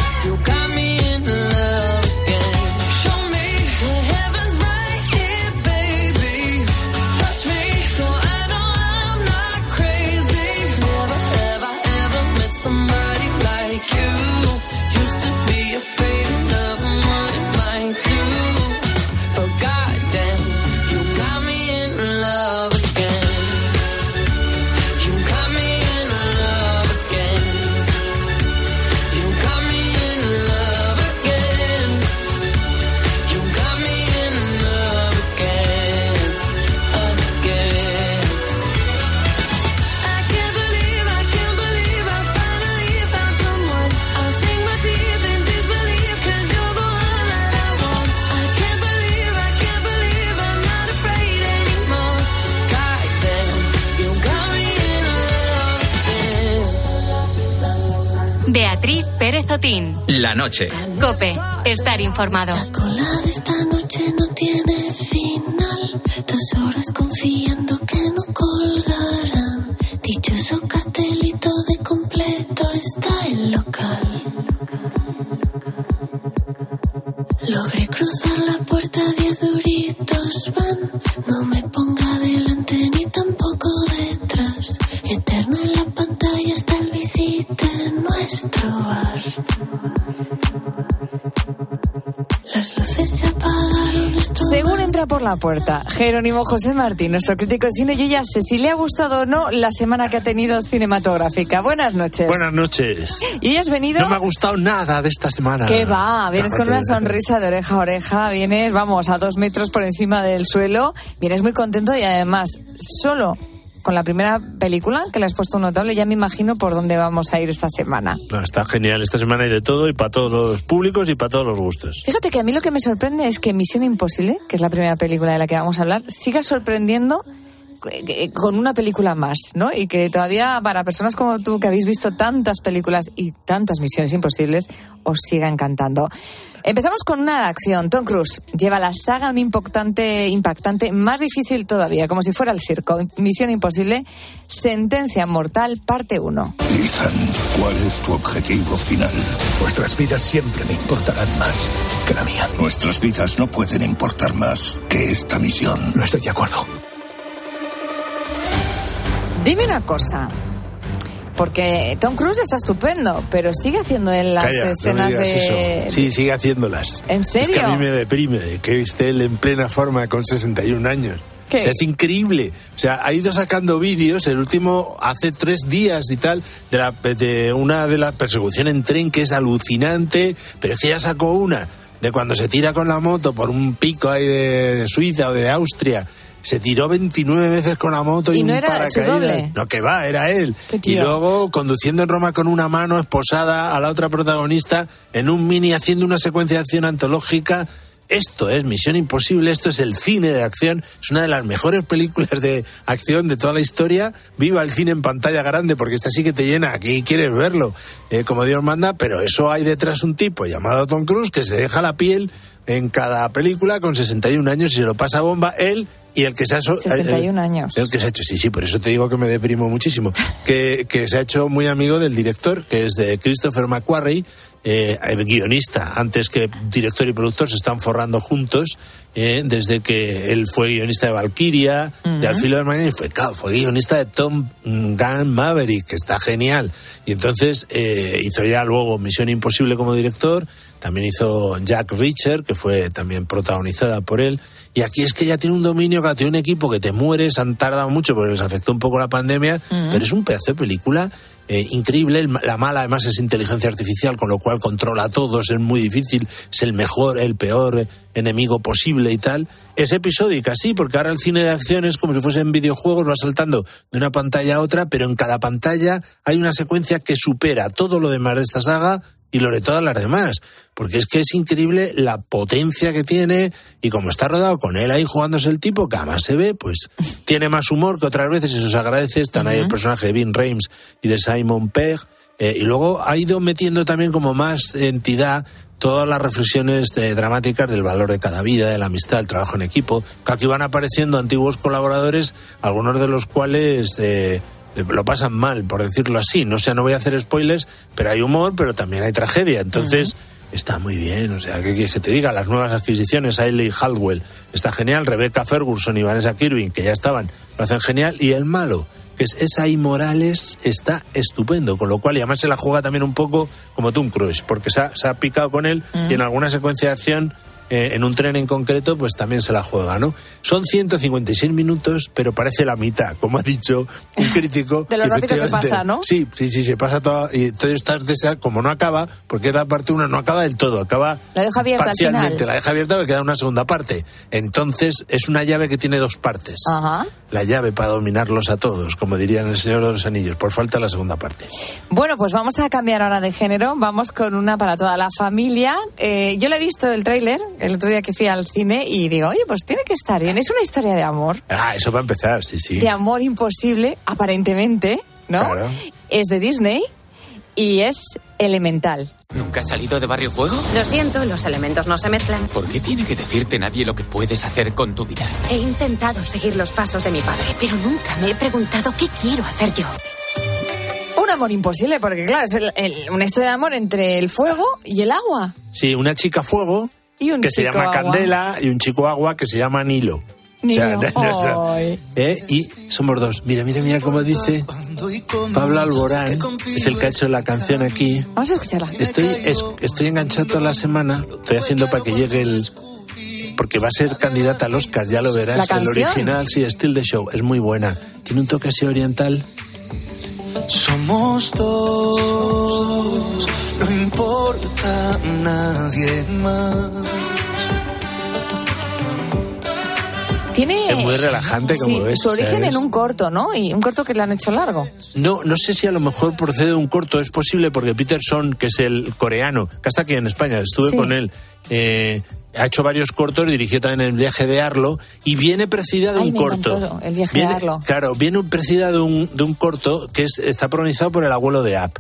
Pérez Otín. La noche. Cope. Estar informado. La de esta noche no tiene final. Dos horas confiando que no colgarán. Dichoso cartelito de completo está el local. Logré cruzar la puerta, diez duritos van. No me ponga delante ni tampoco detrás. Eterno en la pantalla está el visite nuestro bar. Según entra por la puerta Jerónimo José Martín, nuestro crítico de cine, yo ya sé si le ha gustado o no la semana que ha tenido cinematográfica. Buenas noches. Buenas noches. ¿Y hoy has venido? No me ha gustado nada de esta semana. ¿Qué va? Vienes con una sonrisa de oreja a oreja, vienes, vamos, a dos metros por encima del suelo, vienes muy contento y además, solo con la primera película que le has puesto un notable, ya me imagino por dónde vamos a ir esta semana. No, está genial. Esta semana hay de todo y para todos los públicos y para todos los gustos. Fíjate que a mí lo que me sorprende es que Misión Imposible, que es la primera película de la que vamos a hablar, siga sorprendiendo con una película más, ¿no? Y que todavía para personas como tú que habéis visto tantas películas y tantas misiones imposibles, os siga encantando. Empezamos con una de acción. Tom Cruise lleva la saga a un impactante, impactante más difícil todavía, como si fuera el circo. Misión Imposible, Sentencia Mortal, parte 1. Ethan, ¿cuál es tu objetivo final? Vuestras vidas siempre me importarán más que la mía. Nuestras vidas no pueden importar más que esta misión. No estoy de acuerdo. Dime una cosa. Porque Tom Cruise está estupendo, pero sigue haciendo en las Calla, no me escenas digas de... eso. Sí, sigue haciéndolas. ¿En Es que a serio? mí me deprime que esté él en plena forma con 61 años. ¿Qué? O sea, es increíble. O sea, ha ido sacando vídeos, el último hace tres días y tal, de, la, de una de la persecución en tren que es alucinante, pero es que ya sacó una de cuando se tira con la moto por un pico ahí de Suiza o de Austria. Se tiró 29 veces con la moto y, ¿Y no un era su paracaídas. doble? No, que va, era él. Y luego conduciendo en Roma con una mano esposada a la otra protagonista en un mini haciendo una secuencia de acción antológica. Esto es Misión Imposible, esto es el cine de acción, es una de las mejores películas de acción de toda la historia. Viva el cine en pantalla grande, porque esta sí que te llena, aquí quieres verlo, eh, como Dios manda, pero eso hay detrás un tipo llamado Tom Cruise que se deja la piel en cada película con 61 años y se lo pasa bomba él y el que se ha... so- 61 años. el que se ha hecho, sí, sí, por eso te digo que me deprimo muchísimo. Que, que se ha hecho muy amigo del director, que es de Christopher McQuarrie, eh, guionista, antes que director y productor, se están forrando juntos, eh, desde que él fue guionista de Valkyria, de Ujú. Al filo del mañana, y fue, claro, fue guionista de Tom Gunn Maverick, que está genial. Y entonces eh, hizo ya luego Misión Imposible como director, también hizo Jack Reacher, que fue también protagonizada por él. Y aquí es que ya tiene un dominio, que tiene un equipo que te mueres, han tardado mucho porque les afectó un poco la pandemia, pero es un pedazo de película eh, increíble. La mala además es inteligencia artificial, con lo cual controla a todos, es muy difícil, es el mejor, el peor eh, enemigo posible y tal. Es episódica, sí, porque ahora el cine de acción es como si fuesen videojuegos, va saltando de una pantalla a otra, pero en cada pantalla hay una secuencia que supera todo lo demás de esta saga y lo de todas las demás. Porque es que es increíble la potencia que tiene y como está rodado con él ahí jugándose el tipo, que además se ve, pues (laughs) tiene más humor que otras veces y eso se agradece. Están ahí el personaje de Vin Reims y de Simon Pegg. eh, y luego ha ido metiendo también como más entidad todas las reflexiones eh, dramáticas del valor de cada vida, de la amistad, del trabajo en equipo. Que aquí van apareciendo antiguos colaboradores, algunos de los cuales eh, lo pasan mal, por decirlo así. No sé, no voy a hacer spoilers, pero hay humor, pero también hay tragedia. Entonces, está muy bien. O sea, ¿qué quieres que te diga? Las nuevas adquisiciones, Ailey Haldwell, está genial. Rebecca Ferguson y Vanessa Kirby, que ya estaban, lo hacen genial. Y el malo, que es Esai Morales, está estupendo. Con lo cual, y además se la juega también un poco como Tom Cruise, porque se ha, se ha picado con él y en alguna secuencia de acción eh, en un tren en concreto, pues también se la juega, ¿no? Son 156 minutos, pero parece la mitad, como ha dicho un crítico. (laughs) De lo rápido que pasa, ¿no? Sí, sí, sí, se pasa todo. Y entonces estás deseando, como no acaba, porque era parte una, no acaba del todo, acaba La deja abierta al parcialmente, final. la deja abierta porque queda una segunda parte. Entonces es una llave que tiene dos partes. Ajá. La llave para dominarlos a todos, como dirían el Señor de los Anillos, por falta de la segunda parte. Bueno, pues vamos a cambiar ahora de género. Vamos con una para toda la familia. Eh, yo le he visto el tráiler el otro día que fui al cine y digo, oye, pues tiene que estar bien. Es una historia de amor, Ah, eso va a empezar, sí, sí. de amor imposible, aparentemente, ¿no? Claro. Es de Disney y es elemental. ¿Nunca has salido de Barrio Fuego? Lo siento, los elementos no se mezclan. ¿Por qué tiene que decirte nadie lo que puedes hacer con tu vida? He intentado seguir los pasos de mi padre, pero nunca me he preguntado qué quiero hacer yo. Un amor imposible, porque claro, es el- el- una historia de amor entre el fuego y el agua. Sí, una chica fuego Y un que se chico llama agua. Candela y un chico agua que se llama Nilo. Nilo, O sea. (laughs) ¿eh? Y somos dos. Mira, mira, mira cómo dice. Pablo Alborán es el que ha hecho la canción aquí. Vamos a escucharla. Estoy, es- estoy enganchado toda la semana. Estoy haciendo para que llegue el. Porque va a ser candidata al Oscar, ya lo verás. ¿La el original, sí, Still the Show. Es muy buena. Tiene un toque así oriental. Somos dos, no importa nadie más. Tiene. Es muy relajante, como sí, ves, Su origen en un corto, ¿no? Y un corto que le han hecho largo. No, no sé si a lo mejor procede de un corto, es posible porque Peterson, que es el coreano, que está aquí en España, estuve Sí. con él, eh, ha hecho varios cortos, dirigió también el viaje de Arlo y viene precedida de Ay, un me corto. encantó el viaje Viene- de Arlo. Claro, viene precedida de un, de un corto que es, está pronunciado por el abuelo de App.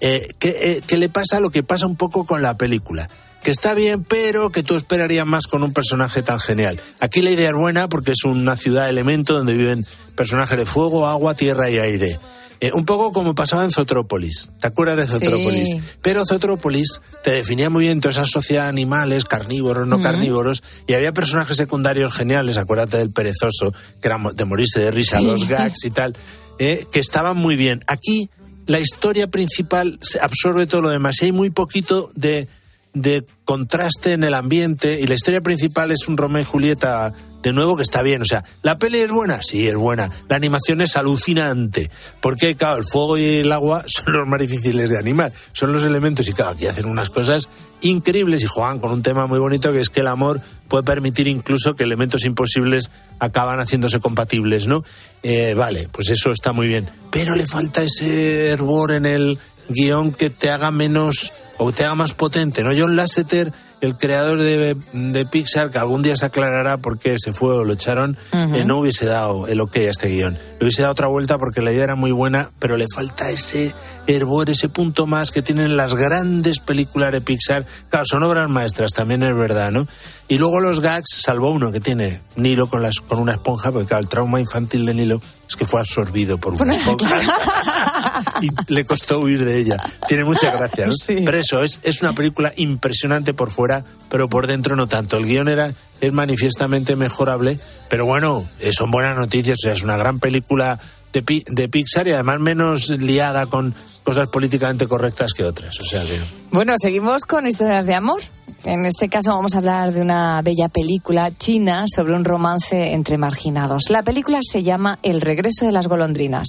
Eh, ¿qué, eh, le pasa lo que pasa un poco con la película? Que está bien, pero que tú esperarías más con un personaje tan genial. Aquí la idea es buena porque es una ciudad elemento donde viven personajes de fuego, agua, tierra y aire. Eh, un poco como pasaba en Zotrópolis. ¿Te acuerdas de Zotrópolis? Sí. Pero Zotrópolis te definía muy bien toda esa sociedad de animales, carnívoros, no carnívoros, y había personajes secundarios geniales, acuérdate del perezoso, que era de morirse de risa, Sí. los (laughs) gags y tal, eh, que estaban muy bien. Aquí la historia principal se absorbe todo lo demás y hay muy poquito de, de contraste en el ambiente y la historia principal es un Romeo y Julieta de nuevo que está bien. O sea, ¿la peli es buena? Sí, es buena. La animación es alucinante. Porque, claro, el fuego y el agua (laughs) son los más difíciles de animar. Son los elementos y, claro, aquí hacen unas cosas increíbles y juegan con un tema muy bonito que es que el amor puede permitir incluso que elementos imposibles acaban haciéndose compatibles, ¿no? Eh, vale, pues eso está muy bien. Pero le falta ese hervor en el guion que te haga menos o te haga más potente, ¿no? John Lasseter, el creador de, de Pixar, que algún día se aclarará por qué se fue o lo echaron, eh, no hubiese dado el ok a este guion. Le hubiese dado otra vuelta porque la idea era muy buena, pero le falta ese hervor, ese punto más que tienen las grandes películas de Pixar. Claro, son obras maestras, también es verdad, ¿no? Y luego los gags, salvo uno que tiene Nilo con, las, con una esponja, porque claro, el trauma infantil de Nilo es que fue absorbido por una esponja (laughs) y le costó huir de ella. Tiene mucha gracia, ¿no? Pero eso, es, es una película impresionante por fuera, pero por dentro no tanto. El guion era, es manifiestamente mejorable, pero bueno, eh, son buenas noticias, o sea, es una gran película de, de Pixar y además menos liada con cosas políticamente correctas que otras. O sea que... Bueno, seguimos con historias de amor. En este caso vamos a hablar de una bella película china sobre un romance entre marginados. La película se llama El regreso de las golondrinas.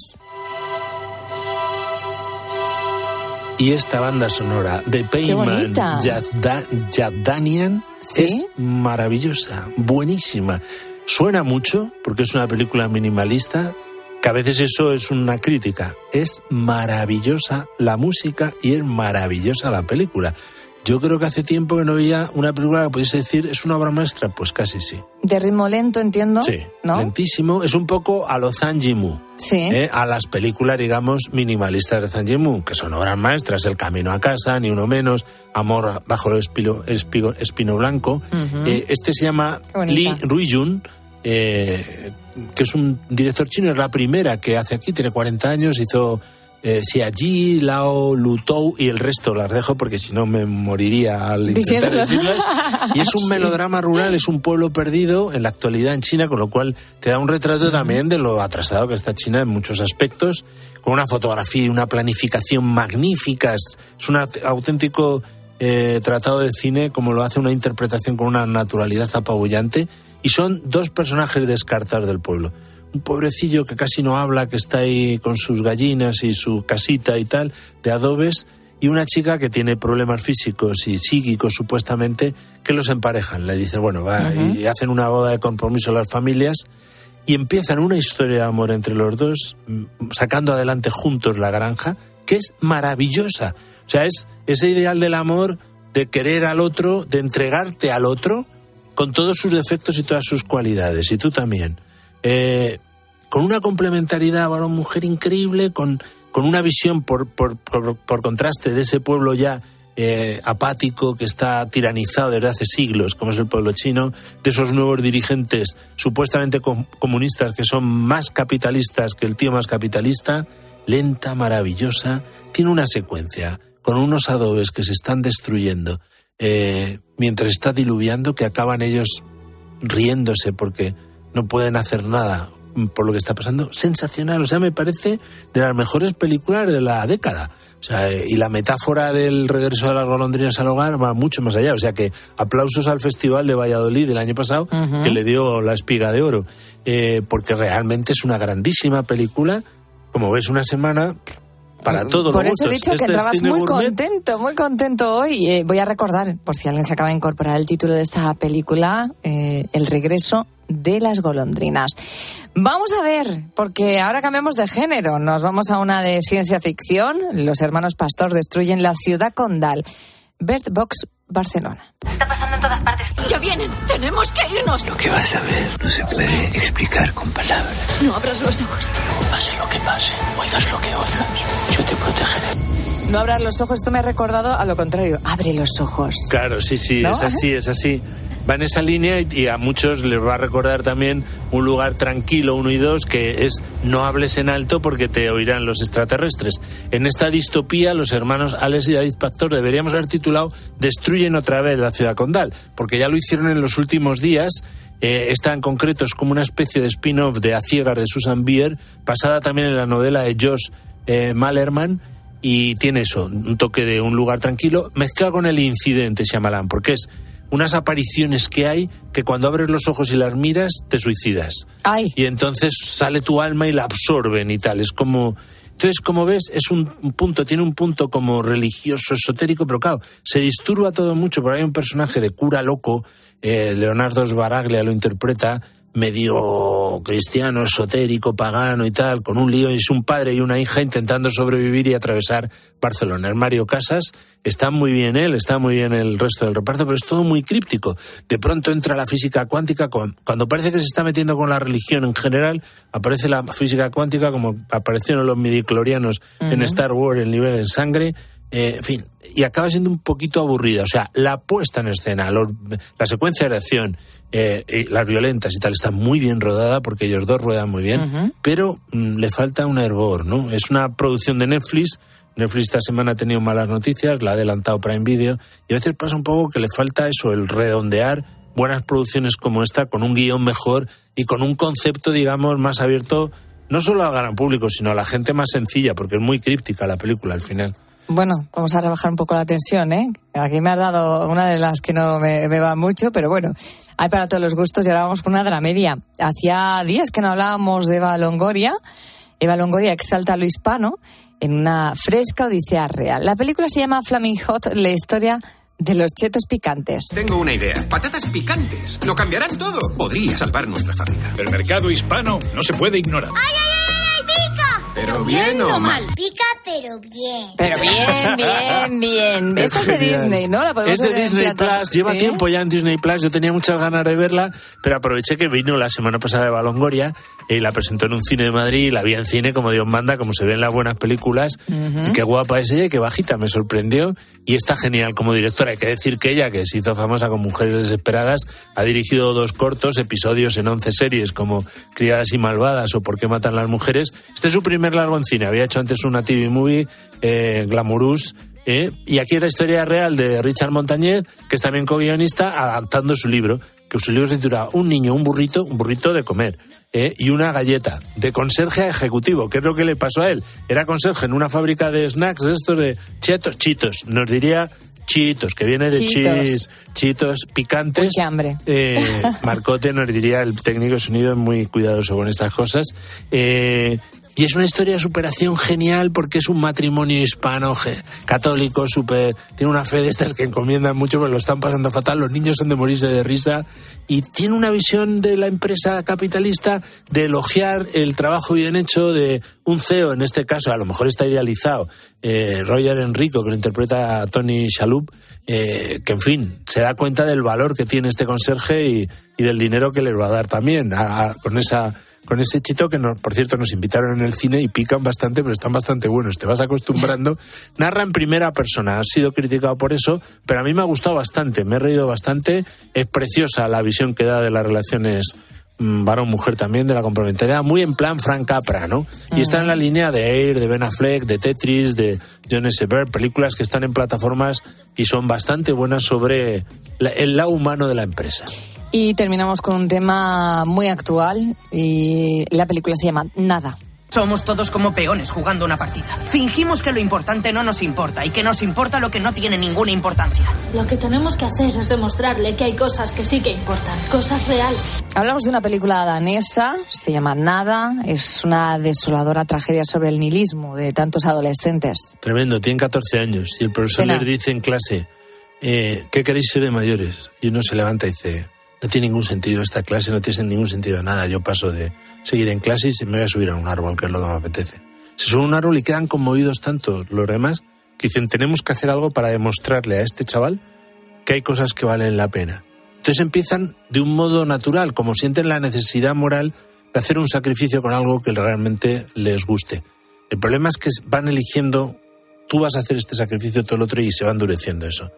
Y esta banda sonora de Payman. Yadda- Yaddanian ¿Sí? es maravillosa, buenísima. Suena mucho porque es una película minimalista, que a veces eso es una crítica. Es maravillosa la música y es maravillosa la película. Yo creo que hace tiempo que no veía una película que pudiese decir es una obra maestra, pues casi sí. De ritmo lento, entiendo. Sí, ¿No? lentísimo. Es un poco a lo Zhang Yimou. Sí. ¿eh? a las películas, digamos, minimalistas de Zhang Yimou, que son obras maestras, El camino a casa, Ni uno menos, Amor bajo el espino, espigo- espino blanco. Eh, este se llama. Lee Ruijun, eh, que es un director chino, es la primera que hace aquí, tiene 40 años, hizo eh, Xiaji, Lao, Lutou y el resto las dejo porque si no me moriría al intentar decirlas. (laughs) Y es un Sí. melodrama rural, es un pueblo perdido en la actualidad en China, con lo cual te da un retrato también de lo atrasado que está China en muchos aspectos, con una fotografía y una planificación magníficas. Es un aut- auténtico eh, tratado de cine, como lo hace una interpretación con una naturalidad apabullante. Y son dos personajes descartados del pueblo. Un pobrecillo que casi no habla, que está ahí con sus gallinas y su casita y tal, de adobes, y una chica que tiene problemas físicos y psíquicos supuestamente que los emparejan. Le dicen, bueno, va, y hacen una boda de compromiso las familias y empiezan una historia de amor entre los dos, mm, sacando adelante juntos la granja, que es maravillosa. O sea, es ese ideal del amor de querer al otro, de entregarte al otro, con todos sus defectos y todas sus cualidades, y tú también. Eh, con una complementariedad varón-mujer increíble, con, con una visión por, por, por- contraste de ese pueblo ya eh, apático que está tiranizado desde hace siglos, como es el pueblo chino, de esos nuevos dirigentes supuestamente com- comunistas que son más capitalistas que el tío más capitalista, lenta, maravillosa, tiene una secuencia con unos adobes que se están destruyendo eh, mientras está diluviando, que acaban ellos riéndose porque no pueden hacer nada por lo que está pasando, sensacional. O sea, me parece de las mejores películas de la década. O sea, eh, y la metáfora del regreso de las golondrinas al hogar va mucho más allá. O sea que aplausos al Festival de Valladolid del año pasado, que le dio la espiga de oro. Eh, porque realmente es una grandísima película. Como ves, una semana para Por eso he dicho que Este es entrabas muy gourmet. contento, muy contento hoy. Eh, voy a recordar, por si alguien se acaba de incorporar el título de esta película, eh, El regreso de las golondrinas. Vamos a ver, porque ahora cambiamos de género. Nos vamos a una de ciencia ficción. Los hermanos Pastor destruyen la ciudad condal. Bert Box, Barcelona. Está pasando en todas partes. ¡Ya vienen! ¡Tenemos que irnos! Lo que vas a ver no se puede explicar con palabras. No abras los ojos. Pase lo que pase, oigas lo que oigas, yo te protegeré. No abras los ojos, esto me ha recordado a lo contrario. Abre los ojos. Claro, sí, sí, ¿No? es así, es así. Va en esa línea y, a muchos les va a recordar también un lugar tranquilo, uno y dos, que es no hables en alto porque te oirán los extraterrestres. En esta distopía, los hermanos Alex y David Pastor deberíamos haber titulado Destruyen otra vez la ciudad condal, porque ya lo hicieron en los últimos días. Eh, esta en concreto es como una especie de spin-off de A Ciegas de Susan Bier, basada también en la novela de Josh eh, Malerman, y tiene eso, un toque de un lugar tranquilo, mezclado con el incidente Shyamalan, porque es unas apariciones que hay que cuando abres los ojos y las miras te suicidas. Ay. Y entonces sale tu alma y la absorben y tal. Es como. Entonces, como ves, es un un punto, tiene un punto como religioso, esotérico, pero claro, se disturba todo mucho, porque hay un personaje de cura loco, eh, Leonardo Sbaraglia lo interpreta, medio cristiano, esotérico, pagano y tal, con un lío, y es un padre y una hija intentando sobrevivir y atravesar Barcelona. El Mario Casas está muy bien él, está muy bien el resto del reparto, pero es todo muy críptico. De pronto entra la física cuántica, cu- cuando parece que se está metiendo con la religión en general, aparece la física cuántica como aparecieron los midiclorianos en Ujú. Star Wars, el nivel en sangre, eh, en fin, y acaba siendo un poquito aburrida. O sea, la puesta en escena, la secuencia de acción, eh, y las violentas y tal, está muy bien rodada porque ellos dos ruedan muy bien, pero mm, le falta un hervor, ¿no? Es una producción de Netflix. Netflix esta semana ha tenido malas noticias, la ha adelantado Prime Video, y a veces pasa un poco que le falta eso, el redondear buenas producciones como esta, con un guion mejor y con un concepto, digamos, más abierto, no solo al gran público, sino a la gente más sencilla, porque es muy críptica la película al final. Bueno, vamos a rebajar un poco la tensión, ¿eh? Aquí me has dado una de las que no me, me va mucho, pero bueno, hay para todos los gustos y ahora vamos con una de la media. Hacía días que no hablábamos de Eva Longoria. Eva Longoria exalta lo hispano en una fresca odisea real. La película se llama Flaming Hot, la historia de los chetos picantes. Tengo una idea. Patatas picantes. Lo cambiarán todo. Podría salvar nuestra fábrica. El mercado hispano no se puede ignorar. Pero bien o mal. Pica, pero bien. Pero bien, (laughs) bien, bien. Esta es de. Disney, ¿no? La podemos Es de ver Disney Plus, lleva ¿Sí? tiempo ya en Disney Plus, yo tenía muchas ganas de verla, pero aproveché que vino la semana pasada de Balongoria y la presentó en un cine de Madrid y la vi en cine como Dios manda, como se ve en las buenas películas. Ujú. Y qué guapa es ella y qué bajita, me sorprendió. Y está genial como directora. Hay que decir que ella, que se hizo famosa con Mujeres Desesperadas, ha dirigido dos cortos, episodios en 11 series como Criadas y Malvadas o Por qué matan las mujeres. Este es su primer largo en cine. Había hecho antes una TV movie, eh, Glamourous, ¿eh? Y aquí la historia real de Richard Montañez, que es también co-guionista, adaptando su libro, que su libro se titula Un niño, un burrito, un burrito de comer. ¿eh? Y una galleta, de conserje a ejecutivo, que es lo que le pasó a él. Era conserje en una fábrica de snacks de estos de chetos, chitos, nos diría chitos, que viene de Chitos. chis, chitos picantes. Uy, qué hambre. Eh, Marcote nos diría, el técnico de sonido es muy cuidadoso con estas cosas. Eh, y es una historia de superación genial porque es un matrimonio hispano católico, super, tiene una fe de estas que encomiendan mucho, pero lo están pasando fatal, los niños son de morirse de risa y tiene una visión de la empresa capitalista de elogiar el trabajo bien hecho de un CEO, en este caso, a lo mejor está idealizado, eh, Roger Enrico, que lo interpreta a Tony Shalhoub, eh, que en fin, se da cuenta del valor que tiene este conserje y, del dinero que les va a dar también con esa con ese chito que nos- por cierto nos invitaron en el cine y pican bastante pero están bastante buenos te vas acostumbrando (laughs) narra en primera persona ha sido criticado por eso pero a mí me ha gustado bastante me he reído bastante es preciosa la visión que da de las relaciones mm, varón-mujer también de la complementariedad, muy en plan Frank Capra, ¿no? Y está en la línea de Air, de Ben Affleck, de Tetris, de John S. Películas que están en plataformas y son bastante buenas sobre la- el lado humano de la empresa. Y terminamos con un tema muy actual y la película se llama Nada. Somos todos como peones jugando una partida. Fingimos que lo importante no nos importa y que nos importa lo que no tiene ninguna importancia. Lo que tenemos que hacer es demostrarle que hay cosas que sí que importan, cosas reales. Hablamos de una película danesa, se llama Nada, es una desoladora tragedia sobre el nihilismo de tantos adolescentes. Tremendo, tienen 14 años y el profesor Pena. les dice en clase, eh, ¿qué queréis ser de mayores? Y uno se levanta y dice, no tiene ningún sentido esta clase, no tiene ningún sentido nada. Yo paso de seguir en clase y me voy a subir a un árbol, que es lo que me apetece. Se sube a un árbol y quedan conmovidos tanto los demás que dicen, tenemos que hacer algo para demostrarle a este chaval que hay cosas que valen la pena. Entonces empiezan de un modo natural, como sienten la necesidad moral de hacer un sacrificio con algo que realmente les guste. El problema es que van eligiendo, tú vas a hacer este sacrificio, todo el otro, y se va endureciendo eso.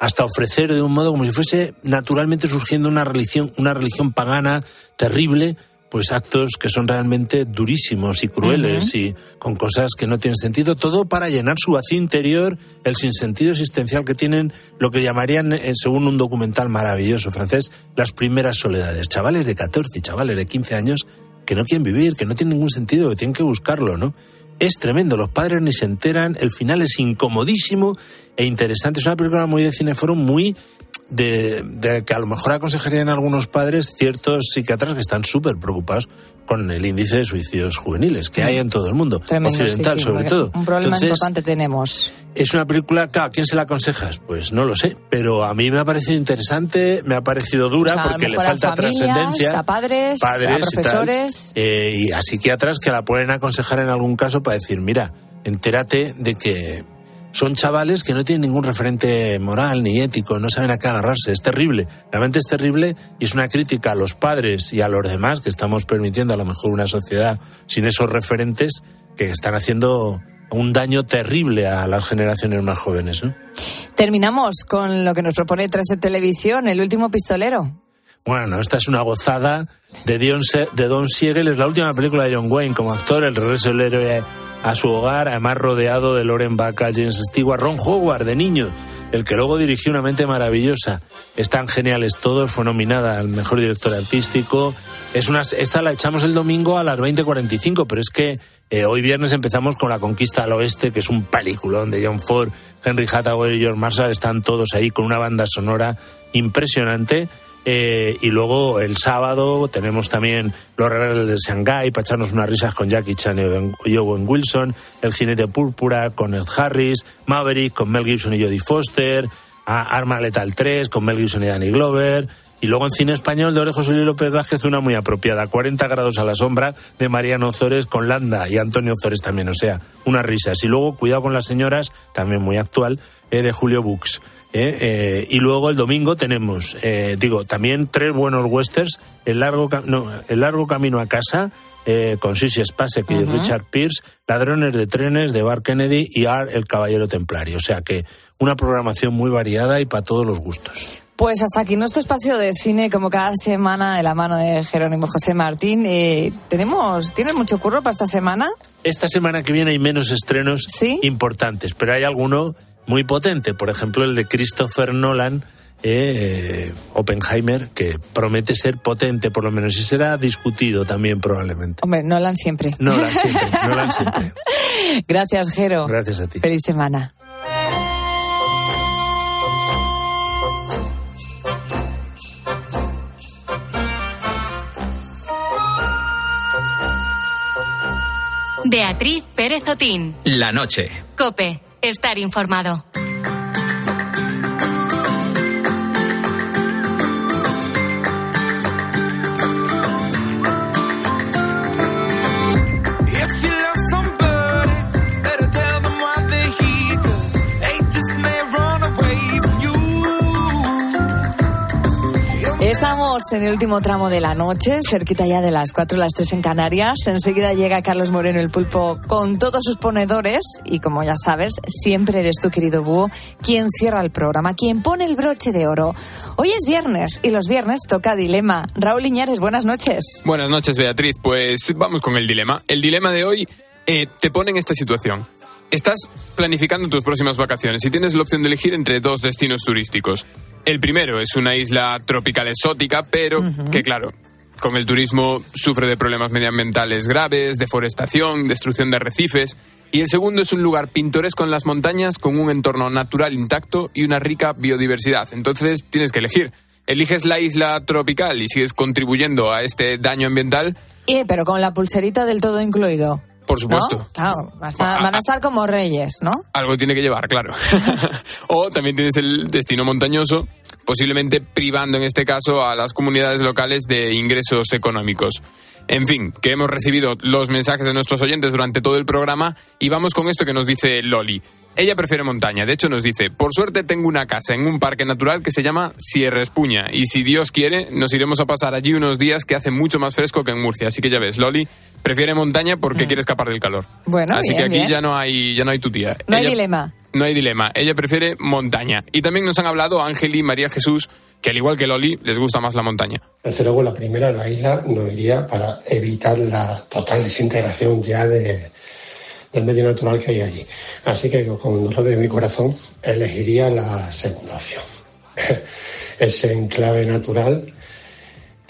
Hasta ofrecer de un modo como si fuese naturalmente surgiendo una religión, una religión pagana terrible, pues actos que son realmente durísimos y crueles y con cosas que no tienen sentido, todo para llenar su vacío interior, el sinsentido existencial que tienen, lo que llamarían, eh, según un documental maravilloso francés, las primeras soledades. Chavales de 14 y chavales de 15 años que no quieren vivir, que no tienen ningún sentido, que tienen que buscarlo, ¿no? Es tremendo, los padres ni se enteran, el final es incomodísimo e interesante. Es una película muy de cineforum, muy de, de que a lo mejor aconsejarían algunos padres ciertos psiquiatras que están súper preocupados con el índice de suicidios juveniles que hay en todo el mundo, Tremendo, occidental sí, sobre todo. Un problema Entonces, importante tenemos. es una película, claro, ¿a quién se la aconsejas? Pues no lo sé, pero a mí me ha parecido interesante, me ha parecido dura O sea, porque le falta trascendencia. a padres, a y tal, profesores. eh, y a psiquiatras que la pueden aconsejar en algún caso para decir, mira, entérate de que son chavales que no tienen ningún referente moral ni ético, no saben a qué agarrarse. Es terrible, realmente es terrible y es una crítica a los padres y a los demás que estamos permitiendo a lo mejor una sociedad sin esos referentes que están haciendo un daño terrible a las generaciones más jóvenes. ¿no? Terminamos con lo que nos propone 13 Televisión, el último pistolero. Bueno, esta es una gozada de, Dion Se- de Don Siegel, es la última película de John Wayne como actor, el regreso del héroe a su hogar, además rodeado de Loren Bacall, James Stewart, Ron Howard de niño, el que luego dirigió Una mente maravillosa. Están geniales todos, fue nominada al mejor director artístico. Es una, esta la echamos el domingo a las 20.45, pero es que eh, hoy viernes empezamos con La Conquista al Oeste, que es un peliculón de John Ford, Henry Hathaway y George Marshall, están todos ahí con una banda sonora impresionante. Eh, y luego el sábado tenemos también Los Rebeldes de Shanghái para echarnos unas risas con Jackie Chan y Owen- Wilson, El Jinete Púrpura con Ed Harris, Maverick con Mel Gibson y Jodie Foster, Arma Letal 3 con Mel Gibson y Danny Glover. Y luego en cine español de Orejo Solís López Vázquez una muy apropiada, 40 grados a la sombra de Mariano Zores con Landa y Antonio Zores también, o sea, unas risas. Y luego Cuidado con las señoras, también muy actual, eh, de Julio Bux. ¿Eh? Eh, y luego el domingo tenemos, eh, digo, también tres buenos westerns, El largo, no, el largo camino a casa, eh, con Sissy Spacek y. Richard Pierce, Ladrones de trenes de Bar Kennedy y Ar, el caballero templario. O sea que una programación muy variada y para todos los gustos. Pues hasta aquí nuestro espacio de cine, como cada semana, de la mano de Jerónimo José Martín. Eh, tenemos, ¿Tienes mucho curro para esta semana? Esta semana que viene hay menos estrenos importantes, pero hay alguno muy potente. Por ejemplo, el de Christopher Nolan, eh, Oppenheimer, que promete ser potente, por lo menos, y será discutido también probablemente. Hombre, Nolan siempre. Nolan siempre, Nolan siempre. (laughs) Gracias, Jero. Gracias a ti. Feliz semana. Beatriz Pérez Otín. La noche. Cope. Estar informado. En el último tramo de la noche, cerquita ya de las 4 las 3 en Canarias. Enseguida llega Carlos Moreno, el pulpo, con todos sus ponedores. Y como ya sabes, siempre eres tú, querido búho, quien cierra el programa, quien pone el broche de oro. Hoy es viernes y los viernes toca Dilema. Raúl Iñares, buenas noches. Buenas noches, Beatriz. Pues vamos con el dilema. El dilema de hoy eh, te pone en esta situación. Estás planificando tus próximas vacaciones y tienes la opción de elegir entre dos destinos turísticos. El primero es una isla tropical exótica, pero que claro, con el turismo sufre de problemas medioambientales graves, deforestación, destrucción de arrecifes. Y el segundo es un lugar pintoresco en las montañas con un entorno natural intacto y una rica biodiversidad. Entonces tienes que elegir. Eliges la isla tropical y sigues contribuyendo a este daño ambiental, Eh, pero con la pulserita del todo incluido. Por supuesto. ¿No? Claro, va a estar- van a estar como reyes, ¿no? Algo tiene que llevar, claro. (laughs) o también tienes el destino montañoso, posiblemente privando en este caso a las comunidades locales de ingresos económicos. En fin, que hemos recibido los mensajes de nuestros oyentes durante todo el programa y vamos con esto que nos dice Loli. Ella prefiere montaña, de hecho nos dice, por suerte tengo una casa en un parque natural que se llama Sierra Espuña y si Dios quiere nos iremos a pasar allí unos días que hace mucho más fresco que en Murcia, así que ya ves, Loli prefiere montaña porque quiere escapar del calor. Mm. Bueno, Así bien, que aquí bien. ya no hay ya no hay tu tía. No hay dilema. No hay dilema. Ella prefiere montaña. Y también nos han hablado Ángel y María Jesús, que al igual que Loli, les gusta más la montaña. Desde luego, la primera, la isla, no iría para evitar la total desintegración ya de, del medio natural que hay allí. Así que con dolor de mi corazón elegiría la segunda opción. (laughs) Ese enclave natural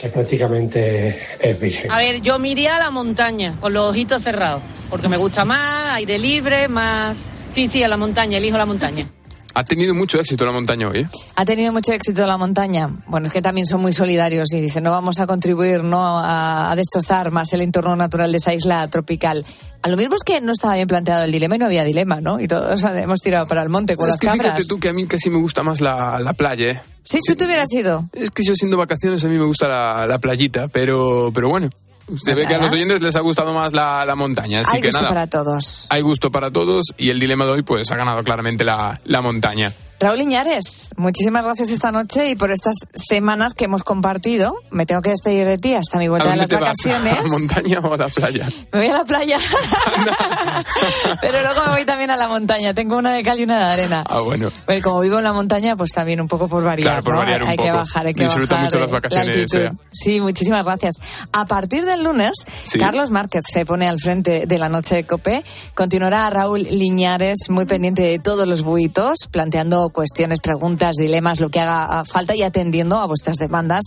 que prácticamente es virgen. A ver, yo me iría a la montaña, con los ojitos cerrados, porque me gusta más, aire libre, más... Sí, sí, a la montaña, elijo la montaña. (laughs) Ha tenido mucho éxito la montaña hoy, ¿eh? Ha tenido mucho éxito la montaña. Bueno, es que también son muy solidarios y dicen, no vamos a contribuir no a, a destrozar más el entorno natural de esa isla tropical. A lo mismo es que no estaba bien planteado el dilema y no había dilema, ¿no? Y todos (laughs) hemos tirado para el monte con es las que cabras. fíjate tú que a mí casi me gusta más la, la playa, ¿eh? Sí, tú te hubieras ido. Es que yo siendo vacaciones a mí me gusta la, la playita, pero, pero bueno. Se ve que a los oyentes les ha gustado más la, la montaña, así Hay que gusto nada. para todos. Hay gusto para todos y el dilema de hoy pues ha ganado claramente la, la montaña. Raúl Iñares, muchísimas gracias esta noche y por estas semanas que hemos compartido. Me tengo que despedir de ti hasta mi ¿A vuelta de las vas? ¿A la vacaciones. montaña o a la playa? Me voy a la playa. (laughs) (laughs) Pero luego me voy también a la montaña. Tengo una de cal y una de arena. Ah, bueno. Bueno, como vivo en la montaña, pues también un poco por variar. Claro, por ¿no? variar un hay que poco. bajar, hay que Disfruta bajar mucho las vacaciones, la. Sí, muchísimas gracias. A partir del lunes, Sí. Carlos Márquez se pone al frente de la noche de COPE. Continuará Raúl Liñares muy pendiente de todos los buitos, planteando cuestiones, preguntas, dilemas, lo que haga falta y atendiendo a vuestras demandas.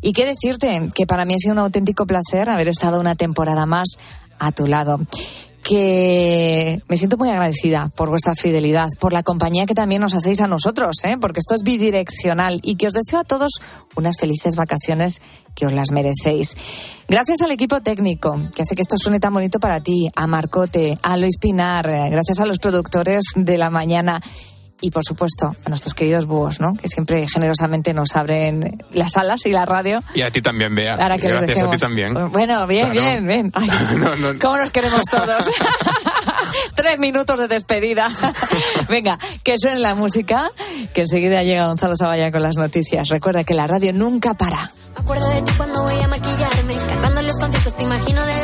Y qué decirte, que para mí ha sido un auténtico placer haber estado una temporada más a tu lado que me siento muy agradecida por vuestra fidelidad, por la compañía que también nos hacéis a nosotros, ¿eh? porque esto es bidireccional y que os deseo a todos unas felices vacaciones que os las merecéis. Gracias al equipo técnico que hace que esto suene tan bonito para ti, a Marcote, a Luis Pinar, eh, gracias a los productores de la mañana y por supuesto a nuestros queridos búhos, ¿no? que siempre generosamente nos abren las salas y la radio. Y a ti también, Bea. Ahora que Gracias a ti también. Bueno, bien, Claro. bien, bien. (laughs) Ay, No, no, ¿Cómo nos queremos todos? (laughs) Tres minutos de despedida. (laughs) Venga, que suene la música, que enseguida llega Gonzalo Zavalla con las noticias. Recuerda que la radio nunca para. Me acuerdo de ti cuando voy a maquillarme. Cantando los conciertos te imagino delante.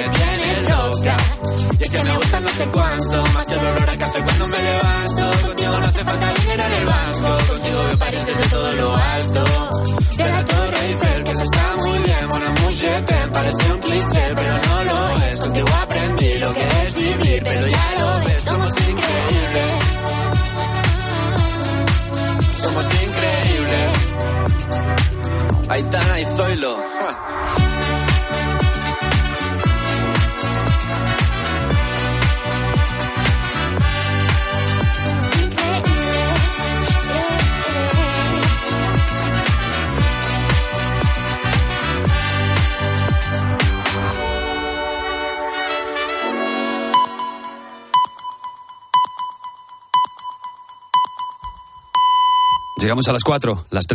sé cuánto Más el olor a café cuando me levanto. Contigo no hace falta dinero en el banco Contigo veo París desde todo lo alto. De la Torre Eiffel, Llegamos a las 4, las 3.